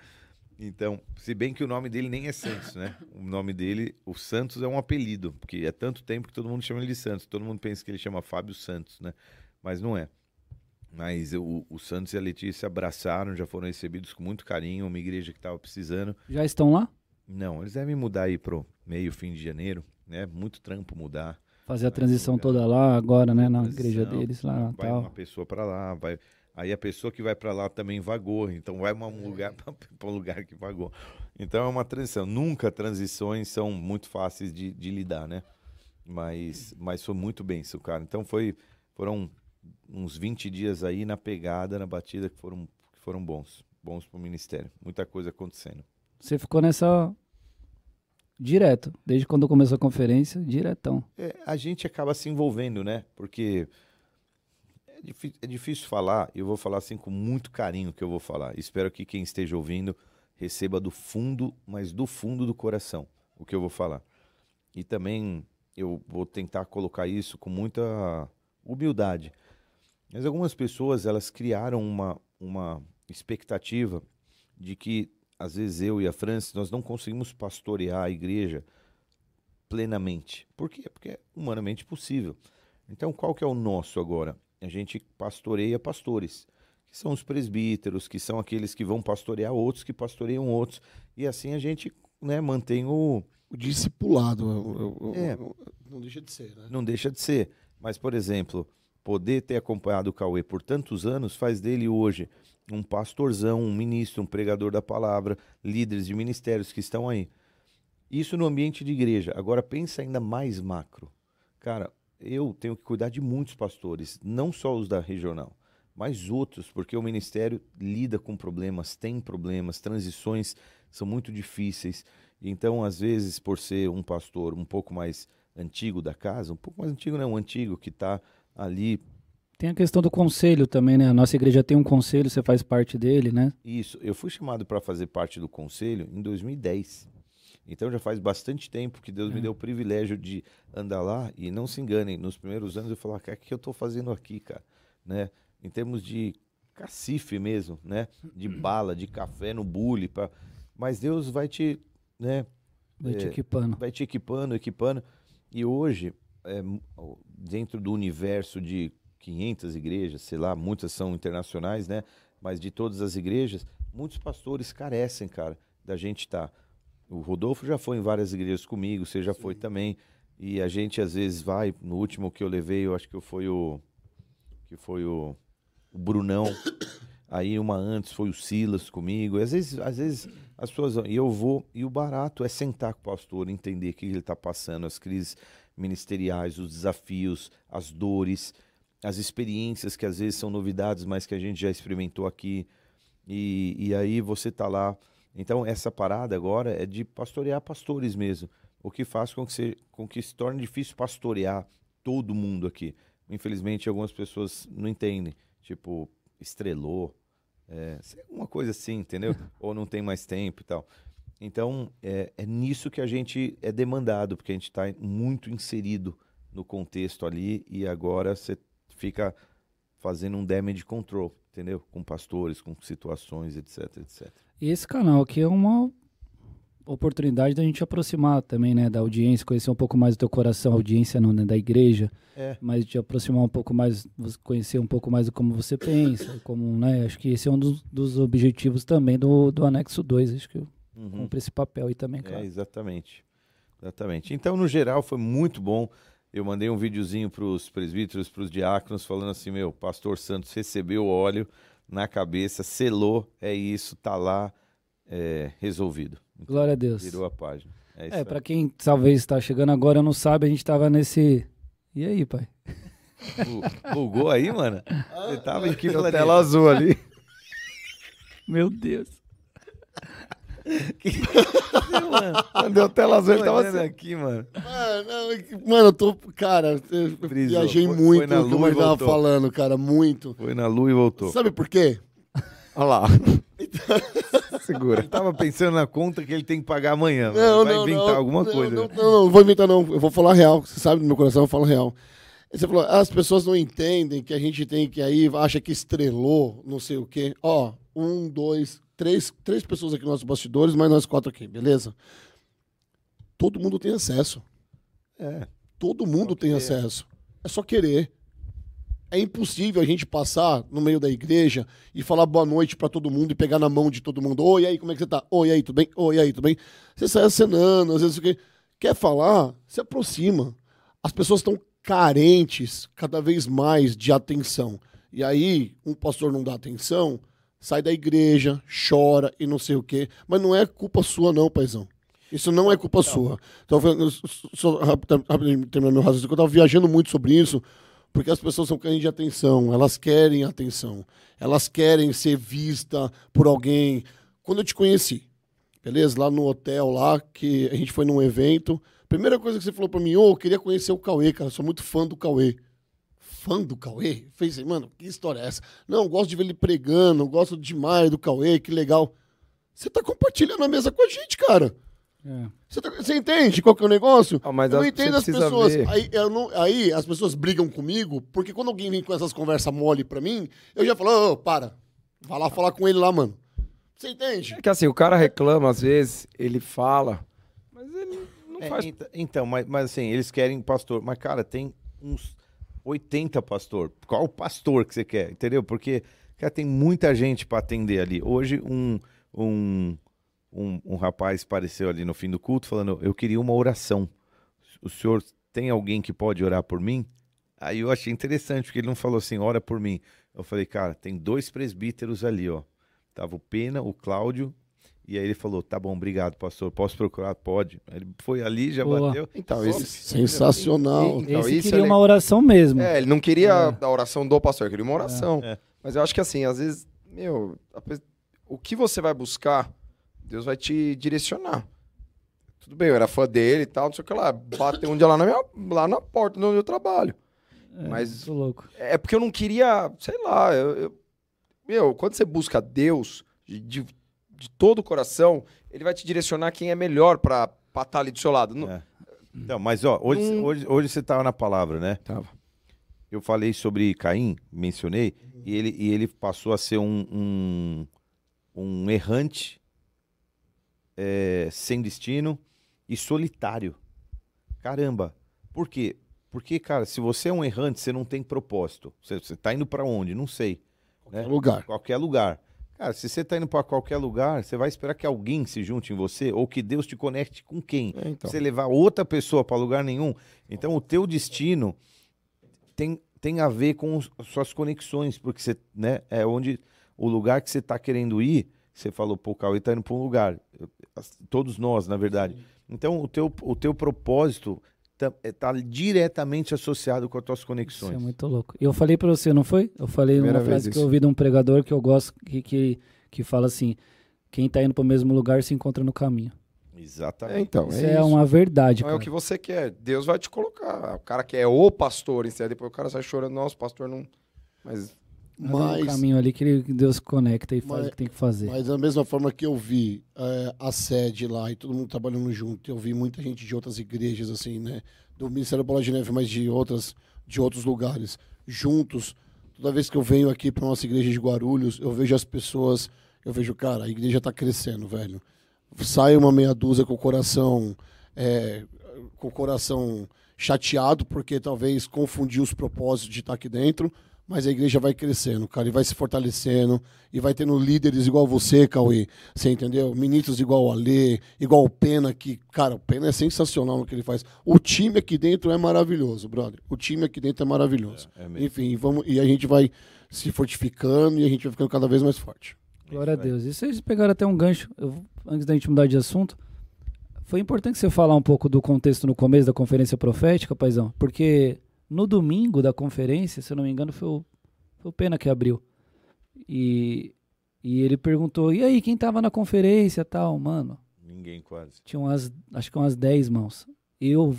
Então, se bem que o nome dele nem é Santos, né? O nome dele, o Santos é um apelido, porque é tanto tempo que todo mundo chama ele de Santos. Todo mundo pensa que ele chama Fábio Santos, né? Mas não é. Mas o, o Santos e a Letícia abraçaram, já foram recebidos com muito carinho, uma igreja que estava precisando. já estão lá? Não, eles devem mudar aí pro meio, fim de janeiro, né? Muito trampo mudar. Fazer a transição toda lá agora, né? Na igreja deles lá Vai tal. uma pessoa para lá, vai. Aí a pessoa que vai para lá também vagou, então vai uma- um lugar para um lugar que vagou. Então é uma transição. Nunca transições são muito fáceis de, de lidar, né? Mas, mas foi muito bem, seu cara. Então foi, foram uns 20 dias aí na pegada, na batida, que foram, que foram bons. Bons pro ministério. Muita coisa acontecendo. Você ficou nessa direto, desde quando começou a conferência, diretão. É, a gente acaba se envolvendo, né? Porque é, difí- é difícil falar, e eu vou falar assim com muito carinho que eu vou falar. Espero que quem esteja ouvindo receba do fundo, mas do fundo do coração, o que eu vou falar. E também eu vou tentar colocar isso com muita humildade. Mas algumas pessoas, elas criaram uma, uma expectativa de que, às vezes, eu e a Francis, nós não conseguimos pastorear a igreja plenamente. Por quê? Porque é humanamente possível. Então, qual que é o nosso agora? A gente pastoreia pastores, que são os presbíteros, que são aqueles que vão pastorear outros, que pastoreiam outros. E assim a gente né, mantém o... O discipulado. eu- eu- É. eu- não deixa de ser, né? Não deixa de ser. Mas, por exemplo, poder ter acompanhado o Cauê por tantos anos faz dele hoje um pastorzão, um ministro, um pregador da palavra, líderes de ministérios que estão aí. Isso no ambiente de igreja. Agora pensa ainda mais macro. Cara, eu tenho que cuidar de muitos pastores, não só os da regional, mas outros, porque o ministério lida com problemas, tem problemas, transições são muito difíceis. Então, às vezes, por ser um pastor um pouco mais antigo da casa, um pouco mais antigo, não, um antigo que está ali Tem a questão do conselho também, né? A nossa igreja tem um conselho, você faz parte dele, né? Isso, eu fui chamado para fazer parte do conselho em 2010. Então já faz bastante tempo que Deus me deu o privilégio de andar lá e não se enganem, nos primeiros anos eu falava, cara, o que eu estou fazendo aqui, cara? Né? Em termos de cacife mesmo, né? De bala, de café no bule, pra... mas Deus vai te, né? Vai te É, equipando. vai te equipando, equipando. E hoje, é, dentro do universo de 500 igrejas, sei lá, muitas são internacionais, né? Mas de todas as igrejas, muitos pastores carecem, cara, da gente estar. O Rodolfo já foi em várias igrejas comigo, você já foi também. E a gente às vezes vai, no último que eu levei, eu acho que foi o que foi o, o Brunão. Aí uma antes foi o Silas comigo. E às vezes, às vezes as pessoas e eu vou, e o barato é sentar com o pastor, entender o que ele está passando, as crises ministeriais, os desafios, as dores, as experiências que às vezes são novidades, mas que a gente já experimentou aqui. E, e aí você tá lá. Então, essa parada agora é de pastorear pastores mesmo. O que faz com que, se, com que se torne difícil pastorear todo mundo aqui. Infelizmente, algumas pessoas não entendem. Tipo, estrelou. É, uma coisa assim, entendeu? Ou não tem mais tempo e tal. Então, é, é nisso que a gente é demandado, porque a gente está muito inserido no contexto ali e agora você fica fazendo um damage control, entendeu? Com pastores, com situações, etc, etc. E esse canal aqui é uma oportunidade da gente aproximar também, né, da audiência, conhecer um pouco mais do teu coração, audiência não, né, da igreja, É. mas de aproximar um pouco mais, conhecer um pouco mais de como você pensa, como, né, acho que esse é um dos, dos objetivos também do, do anexo 2, acho que eu Uhum. cumpro esse papel aí também, É, cara. exatamente. Exatamente. Então, no geral, foi muito bom. Eu mandei um videozinho para os presbíteros, para os diáconos, falando assim: meu, pastor Santos recebeu o óleo na cabeça, selou, é isso, tá lá, é, resolvido. Então, Glória a Deus. Virou a página. É, É, pra quem talvez está chegando agora não sabe, a gente tava nesse... E aí, pai? Bu- Bugou aí, mano? Você tava em que Tela azul ali. Meu Deus. Mano? Deu tela azul, ele tava assim. aqui, mano. Mano, não, mano, eu tô. Cara, eu Brisou. viajei Foi- muito foi na no que o lua e Marcelo tava falando, cara, muito. Foi na lua e voltou. Sabe por quê? Olha lá. Segura. Ele tava pensando na conta que ele tem que pagar amanhã. mano. Não, Vai não, inventar não, alguma não, coisa. Não, não, não, não vou inventar, não. Eu vou falar real. Você sabe do meu coração, eu falo real. Você falou, as pessoas não entendem que a gente tem que aí, acha que estrelou, não sei o quê. Ó, um, dois, três, três pessoas aqui nos nossos bastidores, mais nós quatro aqui, beleza? Todo mundo tem acesso. É. Todo mundo tem acesso. É só querer. É impossível a gente passar no meio da igreja e falar boa noite pra todo mundo e pegar na mão de todo mundo. Oi, aí, como é que você tá? Oi, aí, tudo bem? Oi, aí, tudo bem? Você sai acenando, às vezes o quê? Quer falar? Se aproxima. As pessoas estão carentes cada vez mais de atenção. E aí, um pastor não dá atenção, sai da igreja, chora e não sei o quê. Mas não é culpa sua, não, paizão. Isso não é culpa sua. Então, só- terminar meu raciocínio, eu estava viajando muito sobre isso, porque as pessoas são carentes de atenção, elas querem atenção, elas querem ser vista por alguém. Quando eu te conheci, beleza? Lá no hotel, lá, que a gente foi num evento, primeira coisa que você falou pra mim, ô, eu queria conhecer o Cauê, cara, sou muito fã do Cauê. Fã do Cauê? Fez assim, mano, que história é essa? Não, gosto de ver ele pregando, gosto demais do Cauê, que legal. Você tá compartilhando a mesa com a gente, cara. É. Você, tá- você entende qual que é o negócio? Ah, mas eu não entendo as pessoas. Aí, eu não- aí as pessoas brigam comigo, porque quando alguém vem com essas conversas mole pra mim, eu já falo, ô, para. Vai lá falar com ele lá, mano. Você entende? É que assim, o cara reclama, às vezes, ele fala, mas ele não É, faz. ent- então, mas, mas assim, eles querem pastor. Mas, cara, tem uns 80 pastor. Qual pastor que você quer? Entendeu? Porque, cara, tem muita gente para atender ali. Hoje, um, um, um, um rapaz apareceu ali no fim do culto falando: Eu queria uma oração. O senhor tem alguém que pode orar por mim? Aí eu achei interessante, porque ele não falou assim, ora por mim. Eu falei, cara, tem dois presbíteros ali, ó. Tava o Pena, o Cláudio, e aí ele falou, tá bom, obrigado, pastor. Posso procurar? Pode. Ele foi ali, já Boa. bateu. Então, Só- esse, Sensacional. Então, Esse isso queria é uma oração mesmo. É, ele não queria É. a oração do pastor, ele queria uma oração. É. Mas eu acho que assim, às vezes, meu, pe- o que você vai buscar, Deus vai te direcionar. Tudo bem, eu era fã dele e tal, não sei o que lá. Bateu um dia lá na, minha, lá na porta onde eu trabalho. É, mas- Tô louco. É porque eu não queria, sei lá, eu, eu- meu, quando você busca Deus de, de, de todo o coração, ele vai te direcionar quem é melhor pra estar ali do seu lado. Não- É. Então, mas ó, hoje, Hum. hoje, hoje você tava na palavra, né? Tava. Eu falei sobre Caim, mencionei, e, ele, e ele passou a ser um, um, um errante é, sem destino e solitário. Caramba, por quê? Porque, cara, se você é um errante, você não tem propósito. Você, você tá indo pra onde? Não sei. né? Lugar. Qualquer lugar. Cara, se você tá indo pra qualquer lugar, você vai esperar que alguém se junte em você ou que Deus te conecte com quem? É, então. Você levar outra pessoa pra lugar nenhum. Então, o teu destino tem, tem a ver com os- suas conexões, porque você, né, é onde o lugar que você tá querendo ir, você falou, pô, Cauê tá indo pra um lugar. Eu- todos nós, na verdade. Então, o teu, o teu propósito tá, é- tá diretamente associado com as tuas Isso conexões. é muito louco. E eu falei pra você, não foi? Eu falei Primeira uma frase que eu isso. ouvi de um pregador que eu gosto, que, que, que fala assim: quem tá indo pro mesmo lugar se encontra no caminho. Exatamente. É, então, Isso é, é, isso. uma verdade, Não é o que você quer. Deus vai te colocar. O cara que é o pastor, em si, aí depois o cara sai chorando, nossa, o pastor não. Mas Mas é um caminho ali que Deus conecta e faz Mas- o que tem que fazer. mas da mesma forma que eu vi é, a sede lá e todo mundo trabalhando junto, eu vi muita gente de outras igrejas, assim, né? Do Ministério Bola de Neve, mas de, outras, de outros lugares, juntos. Toda vez que eu venho aqui para nossa igreja de Guarulhos, eu vejo as pessoas, eu vejo, cara, a igreja tá crescendo, velho. Sai uma meia dúzia com o coração, é, com o coração chateado, porque talvez confundiu os propósitos de estar aqui dentro, mas a igreja vai crescendo, cara, e vai se fortalecendo, e vai tendo líderes igual você, Cauê, você entendeu? Ministros igual o Alê, igual o Pena, que, cara, o Pena é sensacional no que ele faz. O time aqui dentro é maravilhoso, brother. O time aqui dentro é maravilhoso. É mesmo. Enfim, vamos, e a gente vai se fortificando e a gente vai ficando cada vez mais forte. Glória a Deus. E vocês pegaram até um gancho, eu- antes da gente mudar de assunto. Foi importante você falar um pouco do contexto no começo da conferência profética, paizão, porque no domingo da conferência, se eu não me engano, foi o, foi o Pena que abriu. E, e ele perguntou: e aí, quem tava na conferência tal? Mano, Ninguém quase. tinha umas, acho que umas 10 mãos. Eu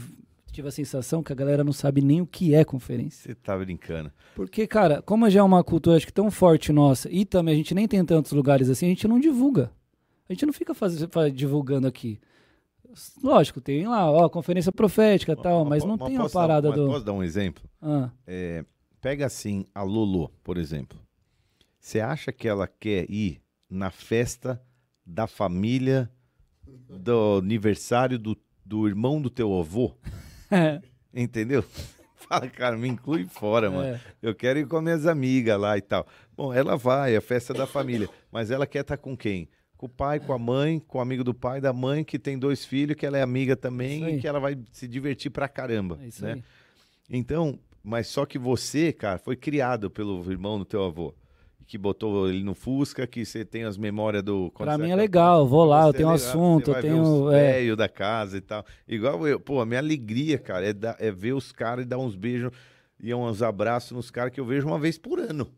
tive a sensação que a galera não sabe nem o que é conferência. Você tá brincando. Porque, cara, como já é uma cultura acho que tão forte nossa, e também a gente nem tem tantos lugares assim, a gente não divulga. A gente não fica faz, fa- divulgando aqui. Lógico, tem lá, ó, conferência profética e tal, mas não tem uma posso dar- parada mas do. Posso dar um exemplo? Ah, É, pega assim a Lolo, por exemplo. Você acha que ela quer ir na festa da família do aniversário do, do irmão do teu avô? Entendeu? Fala, cara, me inclui fora, mano. é. Eu quero ir com as minhas amigas lá e tal. Bom, ela vai, é a festa da família. Mas ela quer estar com quem? Com o pai, com a mãe, com o amigo do pai, da mãe, que tem dois filhos, que ela é amiga também e que ela vai se divertir pra caramba. É isso né? aí. Então, mas só que você, cara, foi criado pelo irmão do teu avô. Que botou ele no Fusca, que você tem as memórias do. Pra mim é legal, eu vou lá, eu tenho um é assunto, eu tenho. É, velhos da casa e tal. Igual eu, pô, a minha alegria, cara, é, dar- é ver os caras e dar uns beijos e uns abraços nos caras que eu vejo uma vez por ano.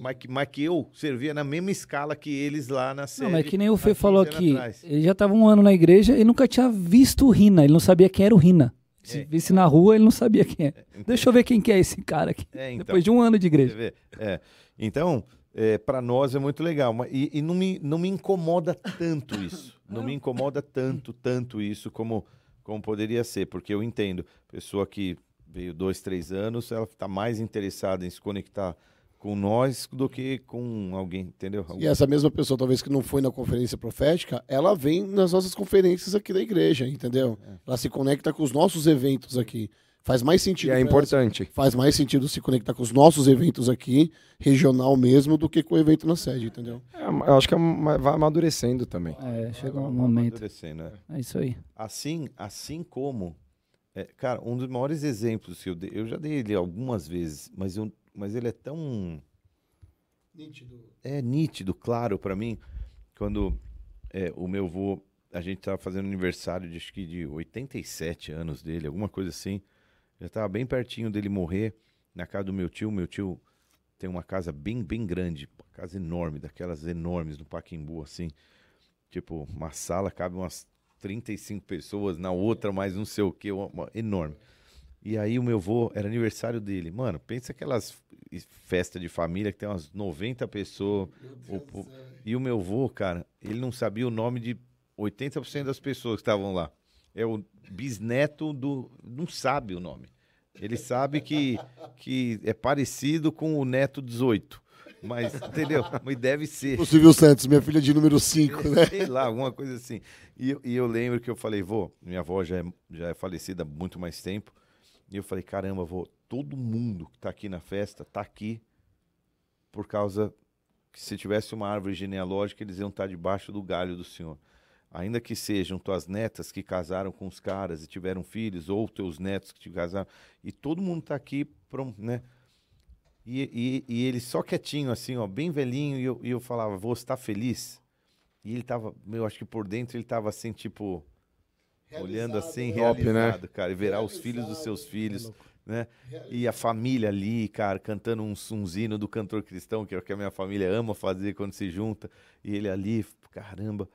Mas que, mas que eu servia na mesma escala que eles lá na sede. não, mas é que nem o Fê 15 falou aqui, atrás. ele já tava um ano na igreja e nunca tinha visto o Rina, ele não sabia quem era o Rina. Se É. visse na rua, ele não sabia quem é. Deixa eu ver quem que é esse cara aqui. É, então. Depois de um ano de igreja. É. Então, é, para nós é muito legal. mas- E, e não, me, não me incomoda tanto isso. Não me incomoda tanto, tanto isso como, como poderia ser. Porque eu entendo. Pessoa que veio dois, três anos, ela está mais interessada em se conectar com nós do que com alguém, entendeu? E essa mesma pessoa, talvez que não foi na conferência profética, ela vem nas nossas conferências aqui da igreja, entendeu? É. Ela se conecta com os nossos eventos aqui. Faz mais E sentido. é pra ela importante. faz mais sentido se conectar com os nossos eventos aqui, regional mesmo, do que com o evento na sede, entendeu? É, eu acho que é vai amadurecendo também. É, chegou um Vai momento. amadurecendo, é. É isso aí. Assim, assim como, é, cara, um dos maiores exemplos que eu dei, eu já dei ele algumas vezes, mas, eu, mas ele é tão é nítido, claro para mim, quando é, o meu avô, a gente tava fazendo aniversário de acho que de 87 anos dele, alguma coisa assim, já tava bem pertinho dele morrer, na casa do meu tio, meu tio tem uma casa bem, bem grande, uma casa enorme, daquelas enormes no Paquimbu, assim, tipo, uma sala cabe umas 35 pessoas, na outra mais não sei o que, uma, uma- enorme. E aí o meu avô, era aniversário dele. Mano, pensa aquelas festa de família que tem umas 90 pessoas. O- o- e o meu avô, cara, ele não sabia o nome de 80% das pessoas que estavam lá. É o bisneto do. Não sabe o nome. Ele sabe que, que é parecido com o neto 18. Mas, entendeu? Mas deve ser. O Silvio Santos, minha filha de número 5, né? Sei lá, alguma coisa assim. E, eu- e eu lembro que eu falei, vô, minha avó já é, já é falecida há muito mais tempo. E eu falei, caramba, vô, todo mundo que tá aqui na festa tá aqui por causa que se tivesse uma árvore genealógica, eles iam estar debaixo do galho do Senhor. Ainda que sejam tuas netas que casaram com os caras e tiveram filhos, ou teus netos que te casaram, e todo mundo tá aqui, prom- né? E, e, e ele só quietinho, assim, ó, bem velhinho, e eu, e eu falava, vô, você tá feliz? E ele tava, eu acho que por dentro ele tava assim, tipo, olhando assim, Top, né? realizado, cara, e verá os filhos dos seus filhos, né? E a família ali, cara, cantando um, hino do cantor cristão, que é o que a minha família ama fazer quando se junta, e ele ali, caramba.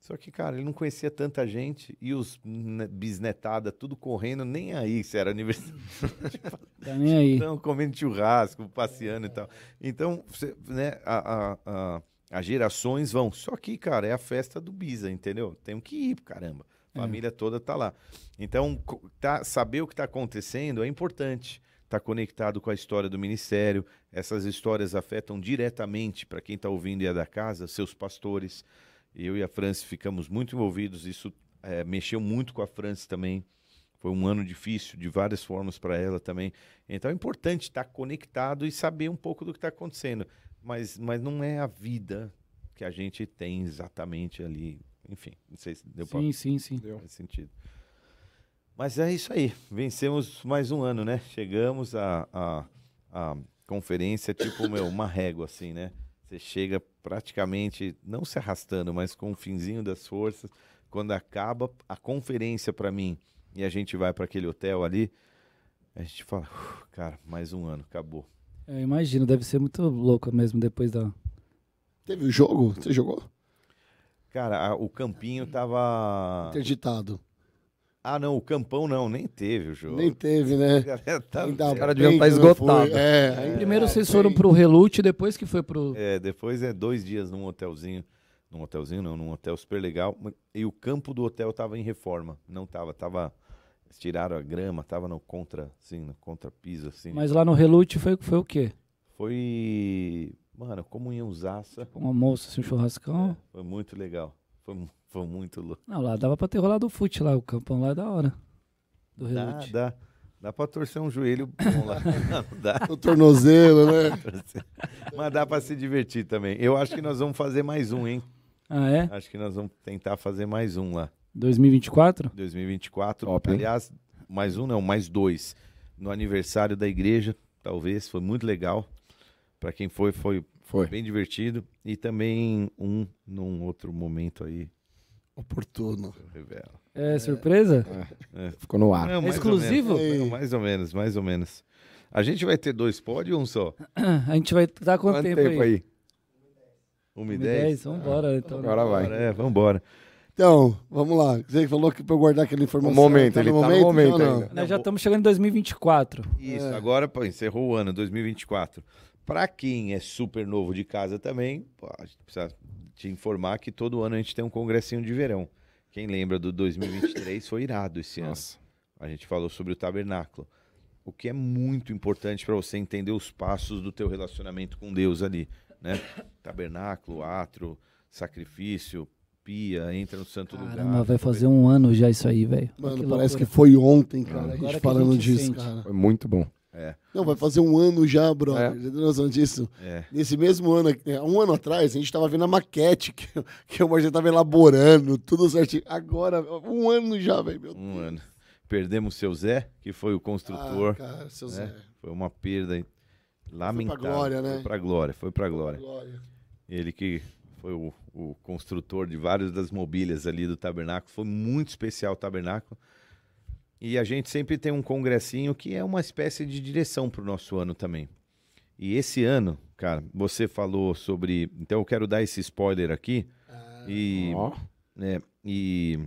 Só que, cara, ele não conhecia tanta gente e os né, bisnetada tudo correndo, nem aí se era aniversário. Tá nem aí. Não, comendo churrasco, passeando e tal. Então, você, né, a, a, a- as gerações vão. Só que, cara, é a festa do Bisa, entendeu? Tem que ir, caramba. A família toda tá lá. Então, tá, saber o que está acontecendo é importante. Está conectado com a história do ministério. Essas histórias afetam diretamente, para quem está ouvindo e é da casa, seus pastores. Eu e a Franci ficamos muito envolvidos. Isso eh, mexeu muito com a Franci também. Foi um ano difícil, de várias formas para ela também. Então é importante estar conectado e saber um pouco do que está acontecendo. Mas, mas não é a vida que a gente tem exatamente ali. Enfim, não sei se deu para Sim, sim, sim. faz sentido. Mas é isso aí. Vencemos mais um ano, né? Chegamos à a, a, conferência, tipo, meu, uma régua, assim, né? Você chega praticamente, não se arrastando, mas com o finzinho das forças. Quando acaba a conferência para mim e a gente vai para aquele hotel ali, a gente fala, "Uf, cara, mais um ano, acabou. Eu imagino, deve ser muito louco mesmo depois da. Teve o jogo? Você jogou? Cara, a- o campinho tava. Interditado. Ah, não, o campão não, nem teve o jogo. Nem teve, né? tá- Ainda cara tá que não foi. esgotado. É, ainda Primeiro vocês bem. foram pro Relute, depois que foi pro. É, depois é dois dias num hotelzinho. Num hotelzinho, não, num hotel super legal. E o campo do hotel tava em reforma. Não tava, tava. Eles tiraram a grama, tava no contra, assim, no contrapiso, assim. Mas lá no Relute foi, foi o quê? Foi. Mano, comunhãozaça. Um almoço, assim, um churrascão? Foi muito legal. Foi, foi muito louco. Não, lá dava pra ter rolado o fute lá, o campão lá é da hora. Do Dá, dá. Dá pra torcer um joelho bom lá. Não, dá. O tornozelo, né? Mas dá pra se divertir também. Eu acho que nós vamos fazer mais um, hein? Ah, é? Acho que nós vamos tentar fazer mais um lá. 2024? 2024. Top, hein? Aliás, mais um não, mais dois. No aniversário da igreja, talvez. Foi muito legal. Pra quem foi, foi Foi. bem divertido. E também um num outro momento aí. Oportuno. Eu revelo. É surpresa? Ficou no ar. Não, mais ou exclusivo? menos. Não, mais ou menos, mais ou menos. A gente vai ter dois pódios ou um só? A gente vai dar quanto, Quanto tempo, tempo aí? aí? Uma e 10? dez? Vambora, então. Agora vai. É, vambora. Então, vamos lá. Você falou que eu guardar aquela informação. No momento, tá ele no tá no momento ou não? ainda. Nós já estamos chegando em 2024. Isso, É. agora pô, encerrou o ano, 2024. Para quem é super novo de casa também, pô, a gente precisa te informar que todo ano a gente tem um congressinho de verão. Quem lembra do 2023 foi irado esse ano. Nossa. A gente falou sobre o tabernáculo. O que é muito importante para você entender os passos do teu relacionamento com Deus ali, né? Tabernáculo, atro, sacrifício, pia, entra no santo Caramba, lugar. vai fazer um ano já isso aí, velho. Mano, Que parece que foi ontem, cara. A gente a falando gente disso, sente. cara. Foi muito bom. Não, vai fazer um ano já, brother. É. Você tem noção disso? É. Nesse mesmo ano, é, um ano atrás, a gente tava vendo a maquete que, que o Marcelo tava elaborando, tudo certinho. Agora, um ano já, velho. meu Um Deus. ano. Perdemos o seu Zé, que foi o construtor. Ah, cara, seu Zé. né? Foi uma perda lamentável. glória, né? Foi pra glória, foi pra glória. Glória. Ele que foi o, o construtor de várias das mobílias ali do tabernáculo. Foi muito especial o tabernáculo. E a gente sempre tem um congressinho que é uma espécie de direção para o nosso ano também. E esse ano, cara, você falou sobre. Então eu quero dar esse spoiler aqui. E, Ó. né, e,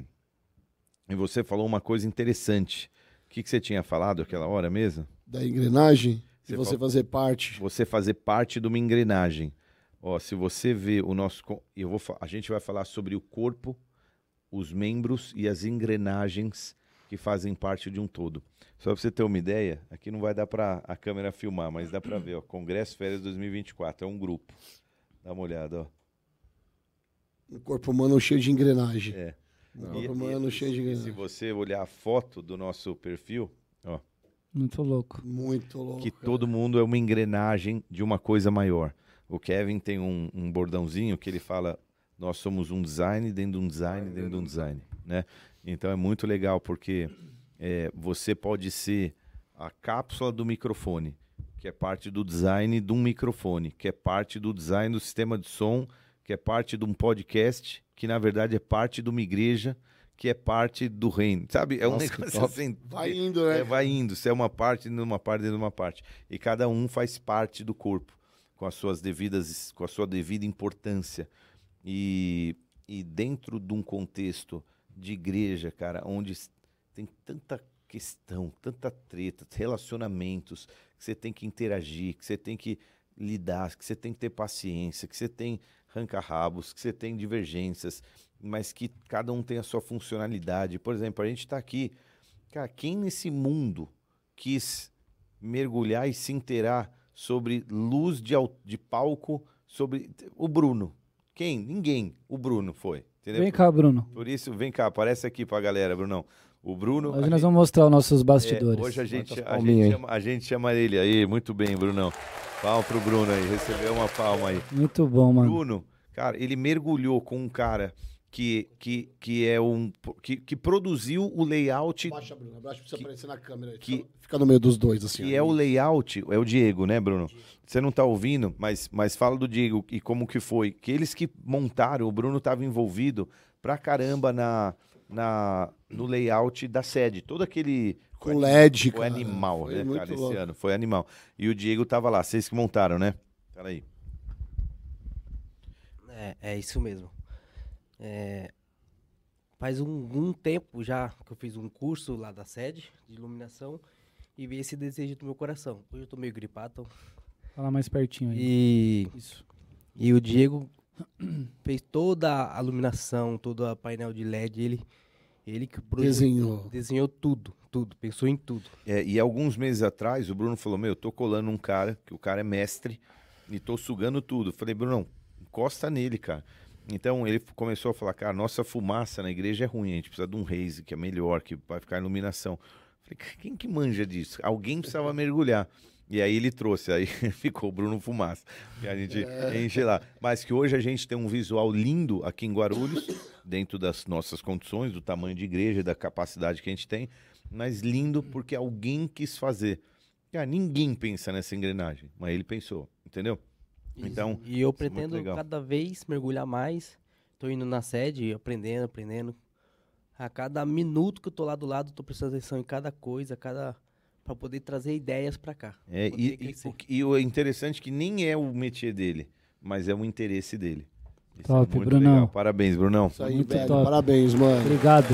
e você falou uma coisa interessante. O que, que você tinha falado aquela hora mesmo? Da engrenagem, Você e você fala- fazer parte. você fazer parte de uma engrenagem. Ó, se você vê o nosso, eu vou, a gente vai falar sobre o corpo, os membros e as engrenagens que fazem parte de um todo. Só para você ter uma ideia, aqui não vai dar para a câmera filmar, mas dá para ver, ó, Congresso Férias 2024, é um grupo. Dá uma olhada, ó. Um corpo humano cheio de engrenagem. É. Um E- corpo humano e- cheio de e se engrenagem. você olhar a foto do nosso perfil, ó, Muito louco. Muito louco. que cara. todo mundo é uma engrenagem de uma coisa maior. O Kevin tem um, um bordãozinho que ele fala: nós somos um design dentro de um design dentro de um design, né? Então é muito legal porque é, você pode ser a cápsula do microfone, que é parte do design de um microfone, que é parte do design do sistema de som, que é parte de um podcast, que na verdade é parte de uma igreja, que é parte do reino, sabe? É um Nossa, negócio assim. Vai indo, né? É, vai indo. Você é uma parte dentro de uma parte dentro de uma parte. E cada um faz parte do corpo, com as suas devidas, com a sua devida importância. E, e dentro de um contexto de igreja, cara, onde tem tanta questão, tanta treta, relacionamentos, que você tem que interagir, que você tem que lidar, que você tem que ter paciência, que você tem ranca-rabos, que você tem divergências, mas que cada um tem a sua funcionalidade. Por exemplo, a gente está aqui Cara, quem nesse mundo quis mergulhar e se inteirar sobre luz de, de palco, sobre o Bruno? Quem? Ninguém. O Bruno foi. Entendeu? Vem cá, Bruno. Por isso, vem cá, aparece aqui pra galera, Brunão. O Bruno. Hoje nós gente- vamos mostrar os nossos é, bastidores. hoje a gente, a, gente chama, a gente chama ele aí, muito bem, Brunão. Palma pro Bruno aí, recebeu uma palma aí. Muito bom, mano. Bruno, cara, ele mergulhou com um cara que, que, que é um. Que, que produziu o layout Abaixa, Bruno. Abaixa pra você Que- aparecer na câmera. aí. que- Fica- Fica no meio dos dois, assim. que é o layout, é o Diego, né, Bruno? Você não tá ouvindo, mas, mas fala do Diego e como que foi. Que eles que montaram, o Bruno estava envolvido pra caramba na, na, no layout da sede. Todo aquele. Com LED, Foi cara. animal, Foi né, muito cara, louco. esse ano. Foi animal. E o Diego tava lá, vocês que montaram, né? Peraí. É, é isso mesmo. É, faz um, um tempo já que eu fiz um curso lá da sede de iluminação e vi esse desejo do meu coração. Hoje eu tô meio gripado. Fala mais pertinho aí. E, Isso. e o Diego fez toda a iluminação, todo o painel de LED. Ele, ele que projetou- Desenhou. desenhou tudo, tudo, pensou em tudo. É, e alguns meses atrás, o Bruno falou: Meu, eu tô colando um cara, que o cara é mestre, e tô sugando tudo. Falei, Bruno, encosta nele, cara. Então ele começou a falar: Cara, nossa fumaça na igreja é ruim, a gente precisa de um Raze que é melhor, que vai ficar iluminação. Falei, "Cara, quem que manja disso? Alguém precisava mergulhar. E aí ele trouxe, aí ficou o Bruno Fumaça. E a gente enche lá. Mas que hoje a gente tem um visual lindo aqui em Guarulhos, dentro das nossas condições, do tamanho de igreja, da capacidade que a gente tem, mas lindo porque alguém quis fazer. Cara, ninguém pensa nessa engrenagem, mas ele pensou, entendeu? Então, E eu isso é pretendo cada vez mergulhar mais. Tô indo na sede, aprendendo, aprendendo. A cada minuto que eu tô lá do lado, tô prestando atenção em cada coisa, cada para poder trazer ideias pra cá. É, e, e, o, e interessante é que nem é o métier dele, mas é o interesse dele. Isso Top, é muito Brunão. legal. Parabéns, Brunão. Isso aí, Muito velho. top. Parabéns, mano. Obrigado.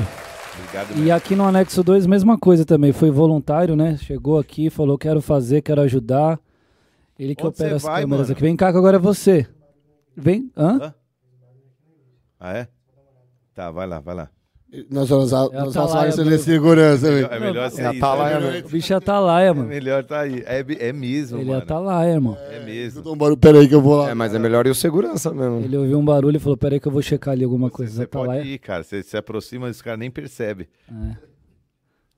Obrigado E aqui no anexo 2, mesma coisa também. Foi voluntário, né? Chegou aqui, falou: quero fazer, quero ajudar. Ele que Onde opera as vai, câmeras mano? aqui. Vem cá que agora é você. Vem. Hã? Hã? Ah, é? Tá, vai lá, vai lá. Nós vamos É a nós Atalaia vamos fazer mesmo. segurança, É velho. melhor ser É isso. Atalaia é melhor- mesmo. O bicho é atalaia, É mano. melhor tá aí. É, bi- é mesmo, Ele é mano. atalaia, irmão. É mesmo. Escuta um barulho. Pera aí que eu vou lá. É, mas é melhor ir o segurança mesmo. Ele ouviu um barulho e falou: peraí que eu vou checar ali alguma Você, coisa. Os você pode atalaia. ir, cara. Você se aproxima, esse cara nem percebe. É.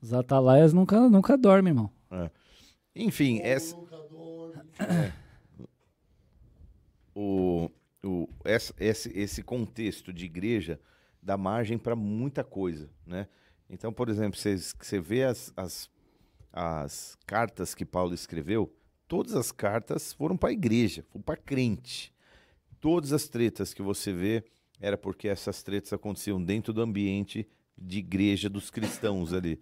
Os atalaias nunca, nunca dormem, irmão. Enfim, essa... É. O, o, esse, esse contexto de igreja dá margem para muita coisa, né? Então, por exemplo, você, você vê as, as, as cartas que Paulo escreveu, todas as cartas foram para a igreja, foram para crente. Todas as tretas que você vê era porque essas tretas aconteciam dentro do ambiente de igreja dos cristãos ali.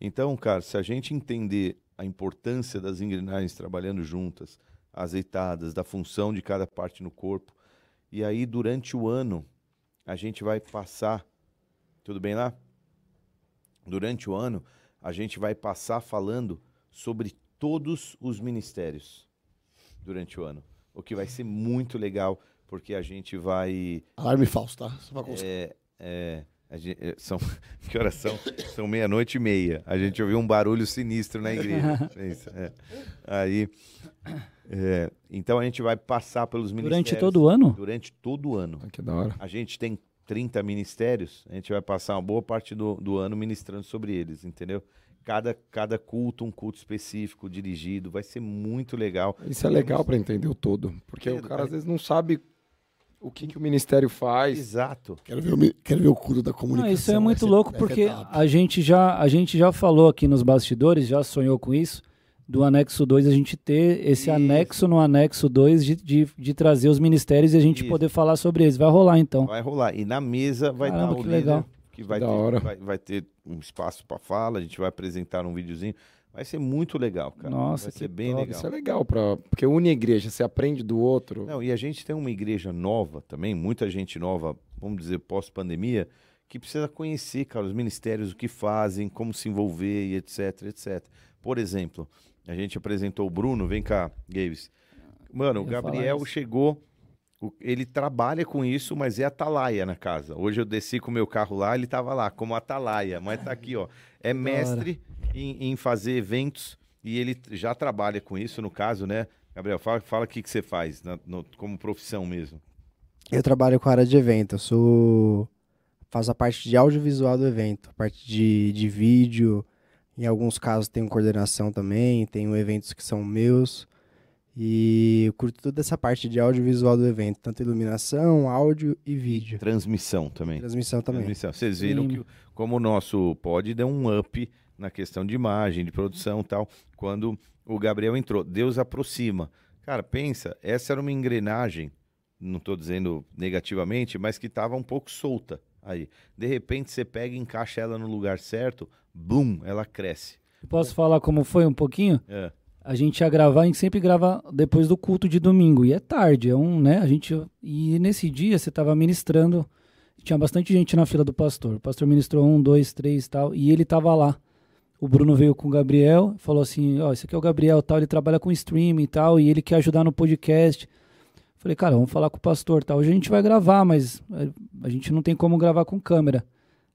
Então, cara, se a gente entender a importância das engrenagens trabalhando juntas, azeitadas, da função de cada parte no corpo, e aí durante o ano a gente vai passar, tudo bem lá? Durante o ano a gente vai passar falando sobre todos os ministérios durante o ano, o que vai ser muito legal, porque a gente vai Alarme falso, tá? Só pra constar. é, é, a gen- é, são, que horas são? São meia-noite e meia. A gente ouviu um barulho sinistro na igreja. É isso, é. Aí, é, então a gente vai passar pelos ministérios. Durante todo o ano? Durante todo o ano. Ah, Que da hora. A gente tem 30 ministérios, a gente vai passar uma boa parte do, do ano ministrando sobre eles, entendeu? Cada, cada culto, um culto específico, dirigido, vai ser muito legal. Isso é legal pra entender o todo. Porque o cara às vezes não sabe o que, que o ministério faz. Exato. Quero ver, o, quero ver o culto da Não, comunicação. isso é muito louco ser porque a gente, já, a gente já falou aqui nos bastidores, já sonhou com isso, do anexo 2 a gente ter esse Isso. anexo no anexo 2 de, de, de trazer os ministérios e a gente Isso. poder falar sobre eles. Vai rolar então. Vai rolar. E na mesa vai Caramba, estar o que líder legal. que vai Da ter, hora. Vai, vai ter um espaço para fala, a gente vai apresentar um videozinho. Vai ser muito legal, cara. Nossa, vai que ser bem top. legal. Isso é legal, pra, porque une a igreja, você aprende do outro. Não, e a gente tem uma igreja nova também, muita gente nova, vamos dizer, pós-pandemia, que precisa conhecer, cara, os ministérios, o que fazem, como se envolver e etc, etc. Por exemplo, a gente apresentou o Bruno, vem cá, Gaves. Mano, o Gabriel chegou, ele trabalha com isso, mas é atalaia na casa. Hoje eu desci com o meu carro lá, ele tava lá, como atalaia, mas tá aqui, ó. É mestre em, em fazer eventos e ele já trabalha com isso, no caso, né? Gabriel, fala, fala o que, que você faz na- no- como profissão mesmo. Eu trabalho com a área de evento, eu sou. faço a parte de audiovisual do evento, a parte de, de vídeo. Em alguns casos tenho coordenação também, tenho eventos que são meus. E eu curto toda essa parte de audiovisual do evento, tanto iluminação, áudio e vídeo. Transmissão também. Transmissão também. Transmissão. Vocês viram Sim. que como o nosso pod deu um up na questão de imagem, de produção e tal, quando o Gabriel entrou. Deus aproxima. Cara, pensa, essa era uma engrenagem, não estou dizendo negativamente, mas que estava um pouco solta aí. De repente você pega e encaixa ela no lugar certo, bum, ela cresce. Posso falar como foi um pouquinho? É. A gente ia gravar, a gente sempre grava depois do culto de domingo. E é tarde, é um, né? A gente. E nesse dia você tava ministrando. Tinha bastante gente na fila do pastor. O pastor ministrou um, dois, três e tal. E ele tava lá. O Bruno veio com o Gabriel, falou assim: Ó, esse aqui é o Gabriel tal, ele trabalha com streaming e tal, e ele quer ajudar no podcast. Falei, cara, vamos falar com o pastor tal. Hoje a gente vai gravar, mas eh, a gente não tem como gravar com câmera.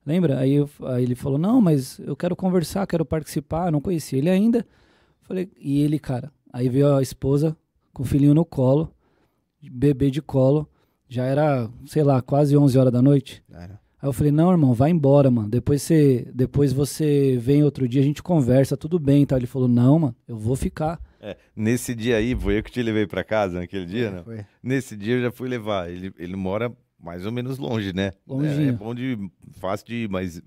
Lembra? Aí, eu- aí ele falou: Não, mas eu quero conversar, quero participar. Não conhecia ele ainda. Falei, e ele, cara, aí veio a esposa com o filhinho no colo, bebê de colo, já era, sei lá, quase 11 horas da noite. Era. Aí eu falei, não, irmão, vai embora, mano. Depois você, depois você vem outro dia, a gente conversa, tudo bem, tá? Ele falou, não, mano, eu vou ficar. É, Nesse dia aí, foi eu que te levei para casa naquele dia, né? Foi. Nesse dia eu já fui levar. Ele, ele mora mais ou menos longe, né? Longinho. É, é bom de. fácil de ir, mas.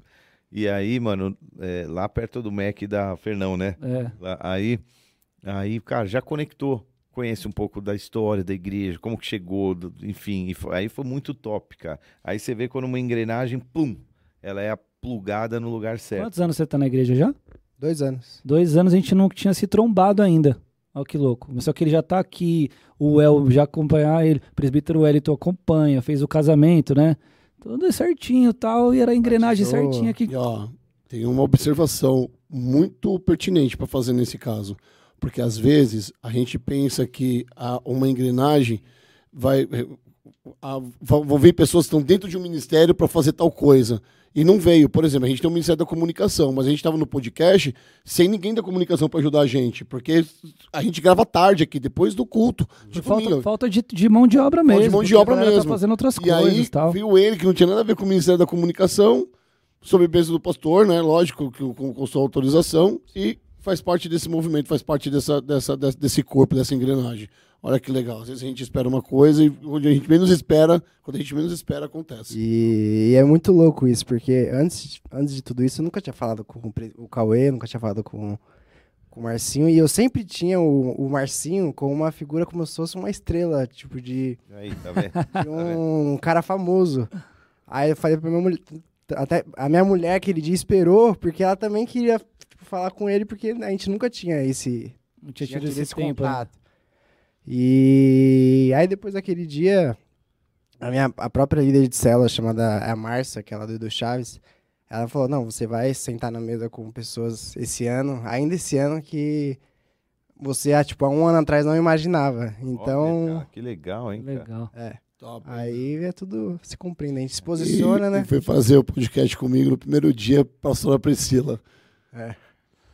E aí, mano, é, lá perto do Mac da Fernão, né? É, Lá- aí, aí, cara, já conectou. Conhece um pouco da história da igreja, como que chegou, do- enfim. e foi- aí foi muito top, cara. Aí você vê quando uma engrenagem, pum, ela é plugada no lugar certo. Quantos anos você tá na igreja já? Dois anos. Dois anos a gente não tinha se trombado ainda. Olha que louco. Só que ele já tá aqui, o El já acompanhar ele, o presbítero Wellington acompanha, fez o casamento, né? Tudo certinho e tal, e era a engrenagem Batizou. certinha aqui. E, ó, tem uma observação muito pertinente para fazer nesse caso. Porque às vezes a gente pensa que a, uma engrenagem vai. a- va- vão vir pessoas que estão dentro de um ministério para fazer tal coisa. E não veio. Por exemplo, a gente tem o Ministério da Comunicação, mas a gente estava no podcast sem ninguém da comunicação para ajudar a gente. Porque a gente grava tarde aqui, depois do culto. de falta falta de, de mão de obra Falta de mesmo. mão de a obra galera mesmo. Tá fazendo outras E coisas aí e tal. viu ele que não tinha nada a ver com o Ministério da Comunicação, sob bênção do pastor, né? Lógico, que com, com sua autorização, e faz parte desse movimento, faz parte dessa, dessa, desse- corpo, dessa engrenagem. Olha que legal. Às vezes a gente espera uma coisa e onde a gente menos espera, quando a gente menos espera, acontece. E, e é muito louco isso, porque antes, antes de tudo isso eu nunca tinha falado com o Cauê, nunca tinha falado com, com o Marcinho, e eu sempre tinha o, o Marcinho como uma figura como se fosse uma estrela, tipo de, Aí, tá vendo? de um cara famoso. Aí eu falei pra minha mulher, até a minha mulher aquele dia esperou, porque ela também queria tipo, falar com ele, porque a gente nunca tinha esse, Não tinha tido esse tempo. né? contato. E aí depois daquele dia, a minha a própria líder de célula, chamada a Márcia, que ela é do Edu Chaves, ela falou, não, você vai sentar na mesa com pessoas esse ano, ainda esse ano que você, há, tipo, há um ano atrás não imaginava. Olha, Então, cara, que legal, hein, cara? Legal. é, Top. aí é tudo se compreende, a gente se posiciona, e, né? E foi fazer o podcast comigo no primeiro dia, pastora Priscila. É.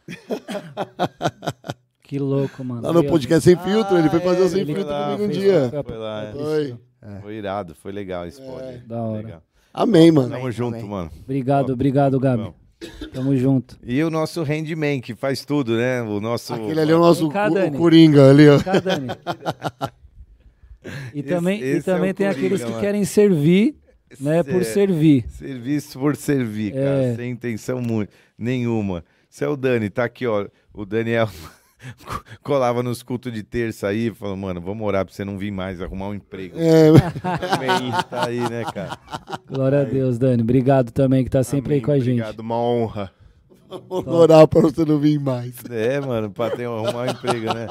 Que louco, mano. Lá no podcast Sem Filtro, ele foi fazer o Sem ele Filtro lá, comigo um dia. Foi lá, Foi. Foi irado, foi legal esse É. pod. Da hora. Legal. Amém, mano. Tamo junto, amém. mano. Obrigado, Ó, obrigado, Gabi. Bom. Tamo junto. E o nosso handyman, que faz tudo, né? O nosso... Aquele ali é o nosso Vem cá, Dani. o Coringa ali, ó. Cá, Dani. E Esse- também, e esse é também o tem Coringa, aqueles que mano. querem servir, né, por É, servir. Serviço por servir, cara. É. Sem intenção mu- nenhuma. Isso é o Dani, tá aqui, ó. O Daniel colava nos cultos de terça aí, falou, mano, vamos orar pra você não vir mais, arrumar um emprego. É, Amém. Tá aí, né, cara? Glória a Deus, Dani. Obrigado também que tá sempre aí Amém, com a gente. Obrigado, uma honra. vou orar pra você não vir mais. É, mano, pra ter, arrumar um emprego, né?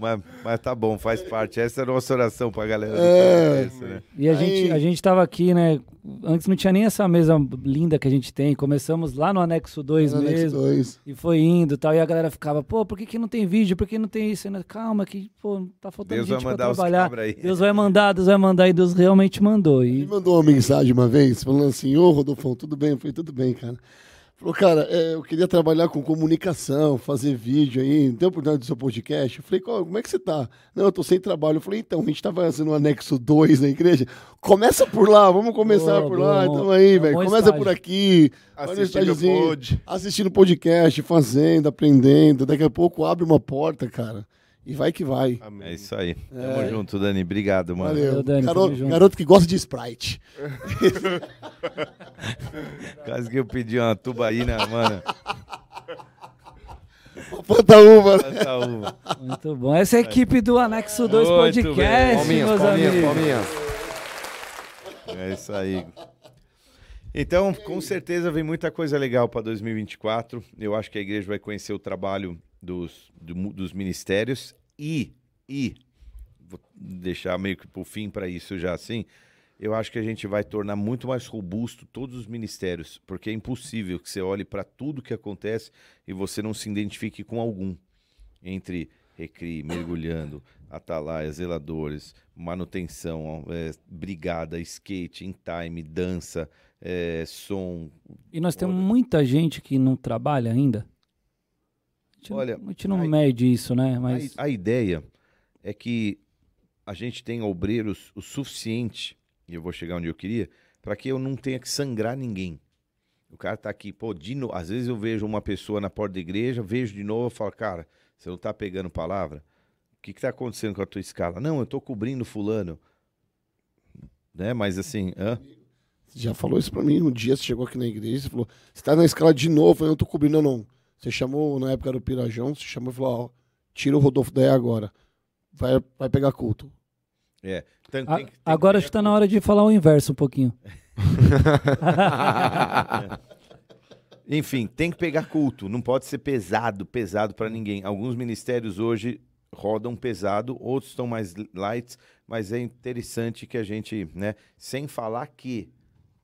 Mas, mas tá bom, faz parte. Essa é a nossa oração pra galera É. terça, né? E a gente, Aí. a gente tava aqui, né? Antes não tinha nem essa mesa linda que a gente tem. Começamos lá no anexo 2 Anexo mesmo. dois. E foi indo e tal. E a galera ficava, pô, por que, que não tem vídeo? Por que não tem isso? Calma, que, pô, tá faltando Deus vai gente pra mandar os trabalhar. Deus vai mandar, Deus vai mandar. E Deus realmente mandou. Ele E mandou uma mensagem uma vez, falando assim, ô Rodolfo, tudo bem? Eu falei, tudo bem, cara. Falou, cara, é, eu queria trabalhar com comunicação, fazer vídeo aí, não tem oportunidade do seu podcast? Eu falei, "Qual- como é que você tá? Não, eu tô sem trabalho. Eu falei, então, a gente tava fazendo o anexo 2 na igreja. Começa por lá, vamos começar Boa, por boa, lá, bom. tamo aí, É um velho. bom Começa estágio. por aqui. Assistindo pod. Assistindo podcast, fazendo, aprendendo. Daqui a pouco abre uma porta, cara. E vai que vai. Amém. É isso aí. Tamo É. junto, Dani. Obrigado, mano. Valeu. Valeu, Dani, garoto, tamo junto. garoto que gosta de Sprite. Quase que eu pedi uma tubaína, mano. Planta uva. né? Uva. muito bom. Essa é a equipe do Anexo 2 Muito. Podcast, Palminhas, meus palminhas, amigos. palminhas. É isso aí. Então, com certeza vem muita coisa legal para 2024. Eu acho que a igreja vai conhecer o trabalho dos, do dos ministérios e, e vou deixar meio que por fim para isso já assim. Eu acho que a gente vai tornar muito mais robusto todos os ministérios, porque é impossível que você olhe para tudo que acontece e você não se identifique com algum. Entre recri, mergulhando, atalaia, zeladores, manutenção, é, brigada, skate, in time, dança, é, som. E nós temos muita gente que não trabalha ainda. A gente, Olha, não- a gente não a- mede isso, né? Mas A, a ideia é que a gente tenha obreiros o suficiente, e eu vou chegar onde eu queria, para que eu não tenha que sangrar ninguém. O cara tá aqui, pô, de novo. Às vezes eu vejo uma pessoa na porta da igreja, vejo de novo, eu falo, cara, você não tá pegando palavra? O que que tá acontecendo com a tua escala? Não, eu tô cobrindo fulano. Né? Mas assim, hã? Você já falou isso pra mim um dia, você chegou aqui na igreja, você falou, você tá na escala de novo, eu não tô cobrindo não. Você chamou, na época do Pirajão, você chamou e falou, ó, tira o Rodolfo daí agora. Vai, vai pegar culto. É. Tem- a- tem que- tem agora acho que tá na hora de falar o inverso um pouquinho. Enfim, tem que pegar culto, não pode ser pesado, pesado para ninguém. Alguns ministérios hoje rodam pesado, outros estão mais light, mas é interessante que a gente, né, sem falar que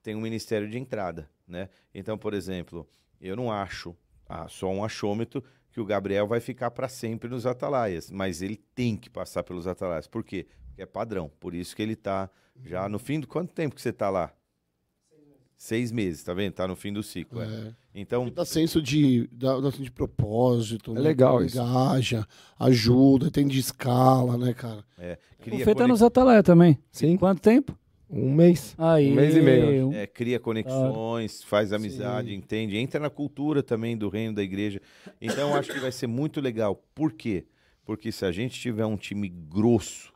tem um ministério de entrada, né? Então, por exemplo, eu não acho, ah, só um achômetro que o Gabriel vai ficar para sempre nos atalaias, mas ele tem que passar pelos atalaias. Por quê? Porque é padrão. Por isso que ele está já no fim do quanto tempo que você está lá? Seis meses, tá vendo? Tá no fim do ciclo. é. É. Então, Dá senso de, dá, dá senso de propósito. É né? legal isso. Engaja, ajuda, tem de escala, né, cara? é, O cria, Fê tá nos Atalaia também. Sim. Quanto tempo? Um mês. Aí, Um mês e meio. é, cria conexões, faz amizade, entende? Entra na cultura também do reino da igreja. Então, eu acho que vai ser muito legal. Por quê? Porque se a gente tiver um time grosso,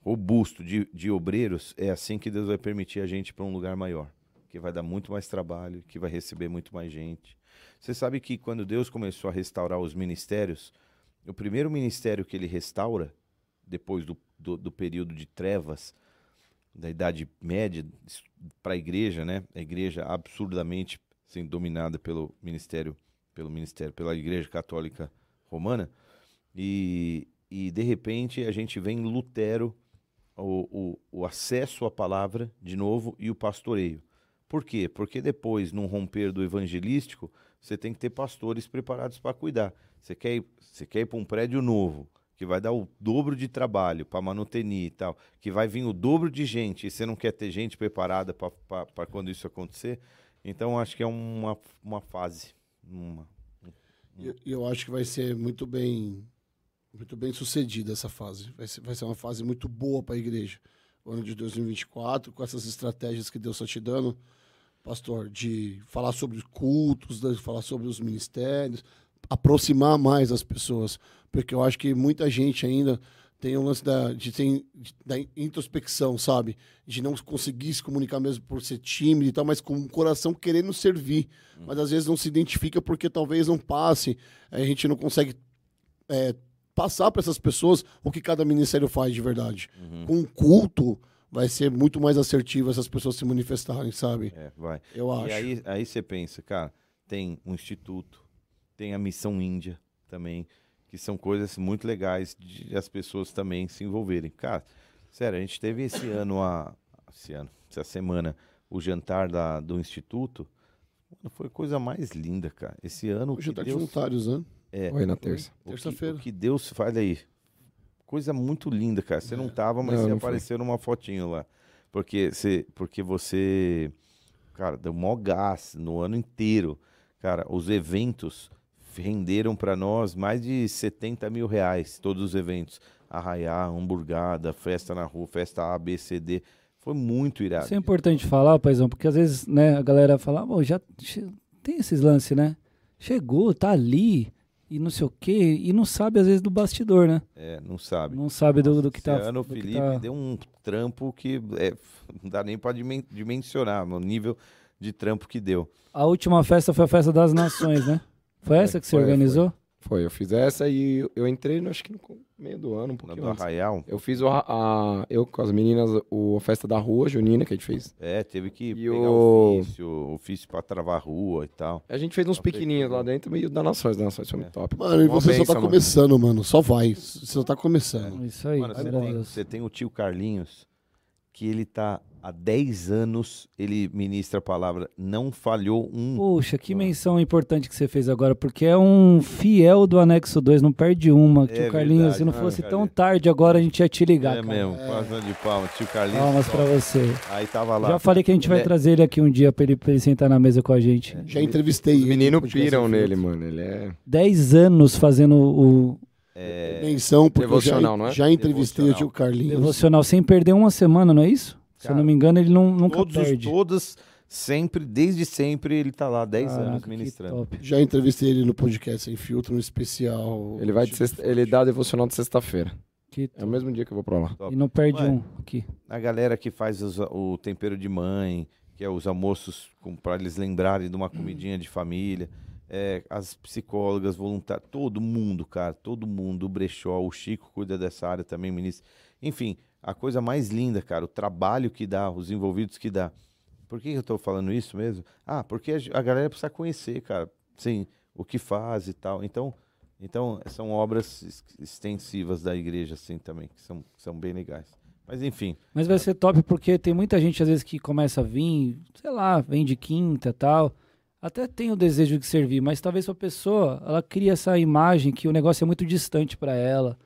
robusto de, de obreiros, é assim que Deus vai permitir a gente para um lugar maior. Que vai dar muito mais trabalho, que vai receber muito mais gente. Você sabe que quando Deus começou a restaurar os ministérios, o primeiro ministério que ele restaura, depois do, do, do período de trevas, da Idade Média, para a igreja, né? A igreja absurdamente assim, dominada pelo ministério, pelo ministério, pela Igreja Católica Romana. E, e de repente a gente vê Lutero o, o, o acesso à palavra de novo e o pastoreio. Por quê? Porque depois, num romper do evangelístico, você tem que ter pastores preparados para cuidar. Você quer ir, você quer ir para um prédio novo, que vai dar o dobro de trabalho para manutenir e tal, que vai vir o dobro de gente, e você não quer ter gente preparada para quando isso acontecer. Então, acho que é uma, uma fase. Uma, E e eu acho que vai ser muito bem, muito bem sucedida essa fase. Vai ser, vai ser uma fase muito boa para a igreja. O ano de 2024, com essas estratégias que Deus está te dando, pastor, de falar sobre os cultos, de falar sobre os ministérios, aproximar mais as pessoas. Porque eu acho que muita gente ainda tem um lance da, de, tem, da introspecção, sabe? De não conseguir se comunicar mesmo por ser tímido e tal, mas com o coração querendo servir. Mas às vezes não se identifica porque talvez não passe. A gente não consegue é, passar para essas pessoas o que cada ministério faz de verdade. Com um culto, vai ser muito mais assertivo essas pessoas se manifestarem, sabe? é, vai. Eu acho. E aí, aí você pensa, cara, tem um instituto, tem a missão Índia também, que são coisas muito legais de as pessoas também se envolverem. Cara, sério, a gente teve esse ano, a, esse ano, essa semana, o jantar da, do instituto. Mano, foi a coisa mais linda, cara. Esse ano, o que tá de Deus, voluntários, né? é, Foi na terça. o que, terça-feira. o que Deus faz aí. Coisa muito linda, cara. Você não tava, mas Não, você não apareceu numa fotinho lá. Porque você, porque você, cara, deu mó gás no ano inteiro. Cara, os eventos renderam para nós mais de 70 mil reais, todos os eventos. Arraiá, hamburgada, festa na rua, festa A, B, C, D. Foi muito irado. Isso é importante falar, paizão, porque às vezes, né, a galera fala, "Pô, já tem esses lances, né? Chegou, tá ali e não sei o quê, e não sabe às vezes do bastidor, né? É, não sabe. Não sabe do, do que tá. ano o Felipe tá- deu um trampo que é, não dá nem para dimensionar o nível de trampo que deu. A última festa foi a festa das nações, né? Foi essa que você Foi, organizou? Foi, eu fiz essa e eu- entrei, no- acho que no meio do ano, um pouquinho do. Arraial. Eu fiz o, a, eu com as meninas o, a festa da rua junina que a gente fez. É, teve que E pegar o- ofício, ofício pra travar a rua e tal. A gente fez uns pequenininhos lá dentro e o da Nações, da Nações foi muito top. Mano, e você só tá mano. começando, mano. Só vai. Você só tá começando. Isso aí, Mano, você tem, você tem o tio Carlinhos, que ele tá há 10 anos, ele ministra a palavra, não falhou um. Poxa, que menção importante que você fez agora, porque é um fiel do anexo 2, não perde uma. Tio É Carlinhos, verdade, se não é, fosse tão tarde agora, a gente ia te ligar. é cara. mesmo, passando de palma, tio Carlinhos. Palmas top. pra você. Aí tava lá. Já falei que a gente vai É. trazer ele aqui um dia pra ele, pra ele sentar na mesa com a gente. Já entrevistei Os ele. meninos piram nele, mano. Ele é. 10 anos fazendo o É, Menção, porque eu já, Devocional, não é? já entrevistei o Devocional. tio Carlinhos. devocional sem perder uma semana, não é isso? Se eu não me engano, ele não, nunca todos, os- perde. todas, sempre, desde sempre, ele tá lá há 10 anos Caraca, que ministrando. Já entrevistei ele no podcast sem filtro, no especial. Ele vai de sexta, ele dá devocional de sexta-feira. Que É o mesmo dia que eu vou pra lá. Top. E não perde Ué. um aqui. A galera que faz os- o tempero de mãe, que é os almoços para eles lembrarem de uma comidinha de família, é, as psicólogas, voluntárias, todo mundo, cara, todo mundo, o brechó, o Chico cuida dessa área também, ministro. Enfim, a coisa mais linda, cara, o trabalho que dá, os envolvidos que dá. Por que eu tô falando isso mesmo? Ah, porque a, galera precisa conhecer, cara, sim, o que faz e tal. Então, então são obras ex- extensivas da igreja, assim, também, que são, são bem legais. Mas enfim, Mas vai ser top porque tem muita gente, às vezes, que começa a vir, sei lá, vem de quinta e tal. Até tem o desejo de servir, mas talvez a pessoa, ela cria essa imagem que o negócio é muito distante para ela.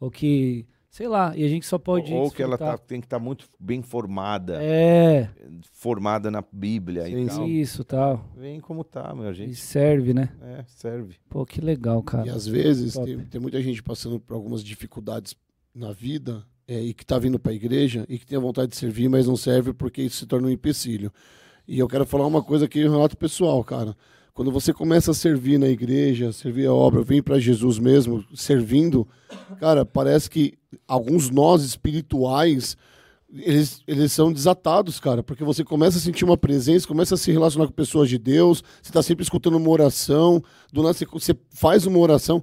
Ou que, sei lá, e a gente só pode. ou que ela tá, tem que estar muito bem formada, É, formada na Bíblia Sim, e tal. isso tal. Vem como tá, meu, E gente. serve, né? É, serve. Pô, que legal, cara. E às vezes tem, tem muita gente passando por algumas dificuldades na vida é, e que está vindo para a igreja e que tem a vontade de servir, mas não serve porque isso se torna um empecilho. E eu quero falar uma coisa aqui, um relato pessoal, cara. Quando você começa a servir na igreja, servir a obra, vem para Jesus mesmo, servindo, cara, parece que alguns nós espirituais eles, eles são desatados, cara, porque você começa a sentir uma presença, começa a se relacionar com pessoas de Deus, você está sempre escutando uma oração, do nada você, você faz uma oração,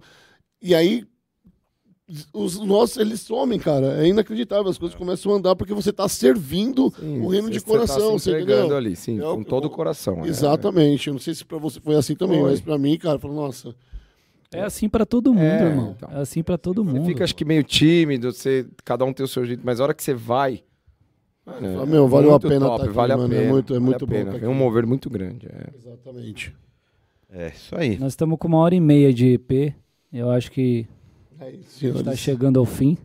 e aí os nós eles somem, cara. É inacreditável, as coisas começam a andar porque você está servindo Sim, o reino você- de você tá coração, se você entregando entendeu? ali, sim, Eu- com todo o coração. é. Exatamente. Eu não sei se para você foi assim também, Foi. mas para mim, cara, falou, nossa, É assim pra todo mundo, É, irmão. então. É assim pra todo Você mundo. fica, acho que, meio tímido, você, cada um tem o seu jeito, mas a hora que você vai. Mano, Fala, meu, valeu muito a pena top, tá aqui, vale a mano, é pena. muito- é vale muito a bom pena. tá Vem um mover muito grande. é. exatamente. É isso aí. Nós estamos com uma hora e meia de EP. Eu acho que É isso, a gente senhores. está chegando ao fim.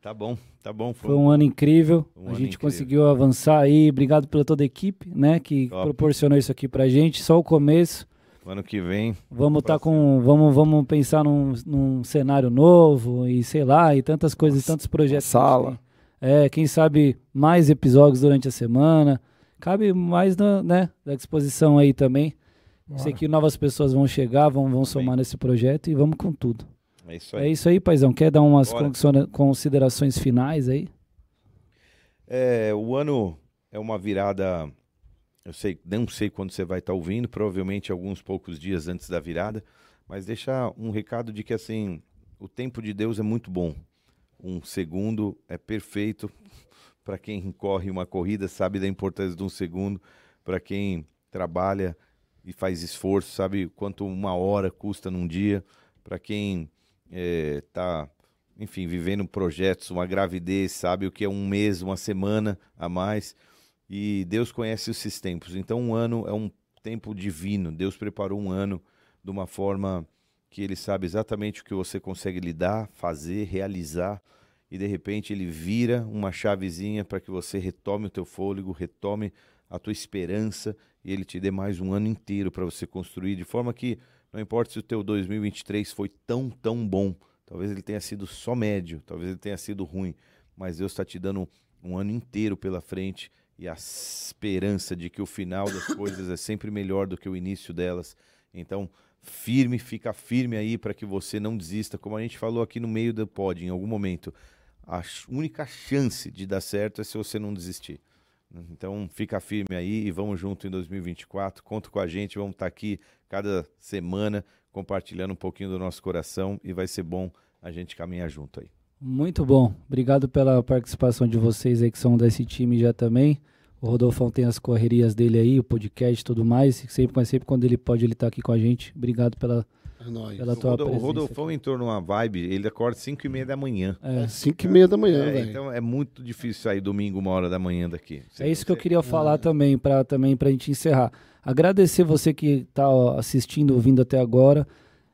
Tá bom, tá bom. Foi um ano incrível. Um a ano gente incrível. conseguiu avançar aí. Obrigado pela toda a equipe, né, que Top. proporcionou isso aqui pra gente. Só o começo. Ano que vem. Vamos tá com, vamos, vamos pensar num, num cenário novo e sei lá, e tantas coisas, tantos projetos. sala. É, quem sabe mais episódios durante a semana. Cabe mais na, né, da disposição aí também. Sei que novas pessoas vão chegar, vão, vão somar nesse projeto e vamos com tudo. É isso É aí. isso aí, paizão. Quer dar umas Bora. considera- considerações finais aí? É, o ano é uma virada. Eu sei, não sei quando você vai estar ouvindo, provavelmente alguns poucos dias antes da virada, mas deixar um recado de que assim, o tempo de Deus é muito bom. Um segundo é perfeito para quem corre uma corrida, sabe da importância de um segundo, para quem trabalha e faz esforço, sabe quanto uma hora custa num dia, para quem está enfim, vivendo projetos, uma gravidez, sabe o que é um mês, uma semana a mais. E Deus conhece esses tempos. Então, um ano é um tempo divino. Deus preparou um ano de uma forma que Ele sabe exatamente o que você consegue lidar, fazer, realizar. E de repente Ele vira uma chavezinha para que você retome o teu fôlego, retome a tua esperança e Ele te dê mais um ano inteiro para você construir, de forma que não importa se o teu 2023 foi tão, tão bom, Talvez ele tenha sido só médio, talvez ele tenha sido ruim, mas Deus está te dando um ano inteiro pela frente e a esperança de que o final das coisas é sempre melhor do que o início delas. Então, firme, fica firme aí para que você não desista, como a gente falou aqui no meio do pod, em algum momento. A única chance de dar certo é se você não desistir. Então, fica firme aí e vamos junto em 2024. Conta com a gente, vamos estar aqui cada semana compartilhando um pouquinho do nosso coração e vai ser bom a gente caminhar junto aí. Muito bom. Obrigado pela participação de vocês aí que são desse time já também. O Rodolfão tem as correrias dele aí, o podcast e tudo mais. Sempre, sempre quando ele pode, ele tá aqui com a gente. Obrigado pela, É nóis. pela O, tua o presença. Rodolfão entrou numa vibe, ele acorda 5 e meia da manhã. É, É 5 e meia da manhã, É, velho. então é muito difícil sair domingo, uma hora da manhã daqui. é isso que eu queria falar também, para também a gente encerrar. Agradecer você que tá ó, assistindo, ouvindo até agora.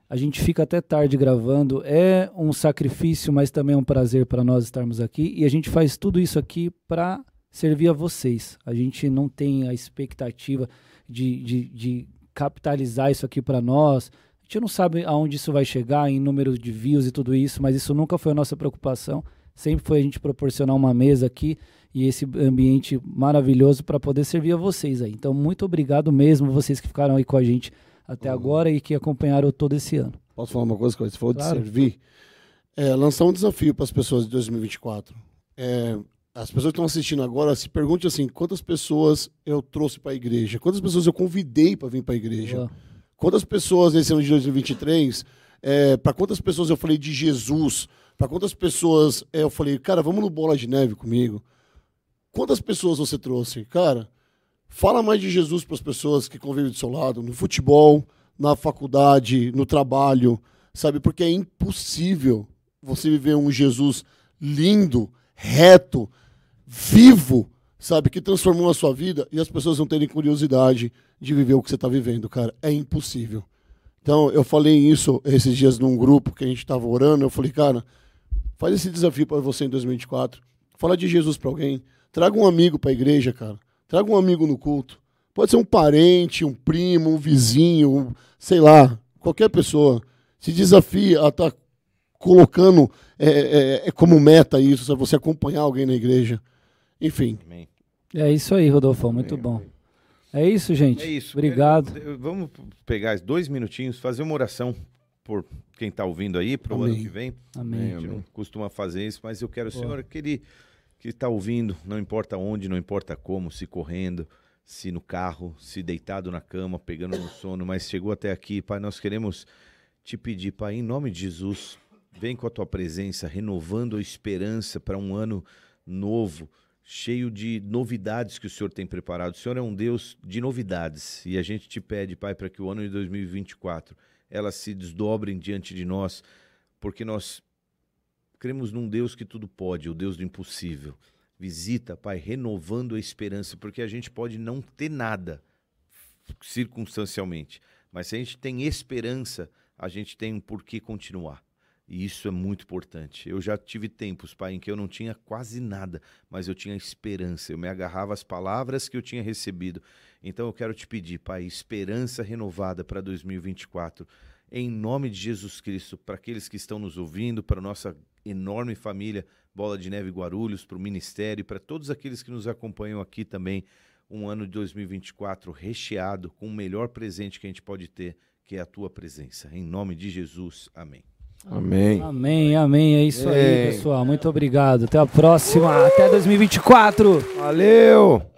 A gente fica até tarde gravando. É um sacrifício, mas também é um prazer para nós estarmos aqui. E a gente faz tudo isso aqui para servir a vocês. A gente não tem a expectativa de, de, de capitalizar isso aqui para nós. A gente não sabe aonde isso vai chegar em número de views e tudo isso, mas isso nunca foi a nossa preocupação. Sempre foi a gente proporcionar uma mesa aqui e esse ambiente maravilhoso para poder servir a vocês aí. Então, muito obrigado mesmo, vocês que ficaram aí com a gente até agora e que acompanharam todo esse ano. Posso falar uma coisa, Cláudio? Você falou Claro. de servir. É, lançar um desafio para as pessoas de 2024. É, as pessoas que estão assistindo agora, se pergunte assim: quantas pessoas eu trouxe para a igreja? Quantas pessoas eu convidei para vir para a igreja? Boa. Quantas pessoas nesse ano de 2023, é, para quantas pessoas eu falei de Jesus? Para quantas pessoas é, eu falei, cara, vamos no Bola de Neve comigo? Quantas pessoas você trouxe? Cara, Fala mais de Jesus para as pessoas que convivem do seu lado, no futebol, na faculdade, no trabalho, sabe? Porque é impossível você viver um Jesus lindo, reto, vivo, sabe? Que transformou a sua vida e as pessoas não terem curiosidade de viver o que você está vivendo, cara. É impossível. Então, eu falei isso esses dias num grupo que a gente estava orando. Eu falei, cara, faz esse desafio para você em 2024. Fala de Jesus para alguém. Traga um amigo para a igreja, cara. Traga um amigo no culto. Pode ser um parente, um primo, um vizinho, um, sei lá, qualquer pessoa. Se desafia a estar tá colocando é, é, é, como meta isso, sabe? você acompanhar alguém na igreja. Enfim. Amém. É isso aí, Rodolfo. Muito bom. É isso, gente. É isso. Obrigado. Quero- Vamos pegar dois minutinhos, fazer uma oração por quem está ouvindo aí, para o ano Amém. que vem. Amém. A gente não costuma fazer isso, mas eu quero, Senhor, aquele que está ouvindo, não importa onde, não importa como, se correndo, se no carro, se deitado na cama, pegando no sono, mas chegou até aqui, Pai, nós queremos te pedir, Pai, em nome de Jesus, vem com a tua presença, renovando a esperança para um ano novo, cheio de novidades que o Senhor tem preparado. O Senhor é um Deus de novidades e a gente te pede, Pai, para que o ano de 2024 elas se desdobrem diante de nós, porque nós cremos num Deus que tudo pode, o Deus do impossível. Visita, Pai, renovando a esperança, porque a gente pode não ter nada circunstancialmente, mas se a gente tem esperança, a gente tem um porquê continuar. E isso é muito importante. Eu já tive tempos, Pai, em que eu não tinha quase nada, mas eu tinha esperança. Eu me agarrava às palavras que eu tinha recebido. Então eu quero te pedir, Pai, esperança renovada para 2024. Em nome de Jesus Cristo, para aqueles que estão nos ouvindo, para nossa enorme família Bola de Neve Guarulhos, para o Ministério, para todos aqueles que nos acompanham aqui também. Um ano de 2024 recheado com o melhor presente que a gente pode ter, que é a tua presença. Em nome de Jesus, amém. Amém. Amém, amém. É isso aí, pessoal. Muito obrigado. Até a próxima. Até 2024. Valeu!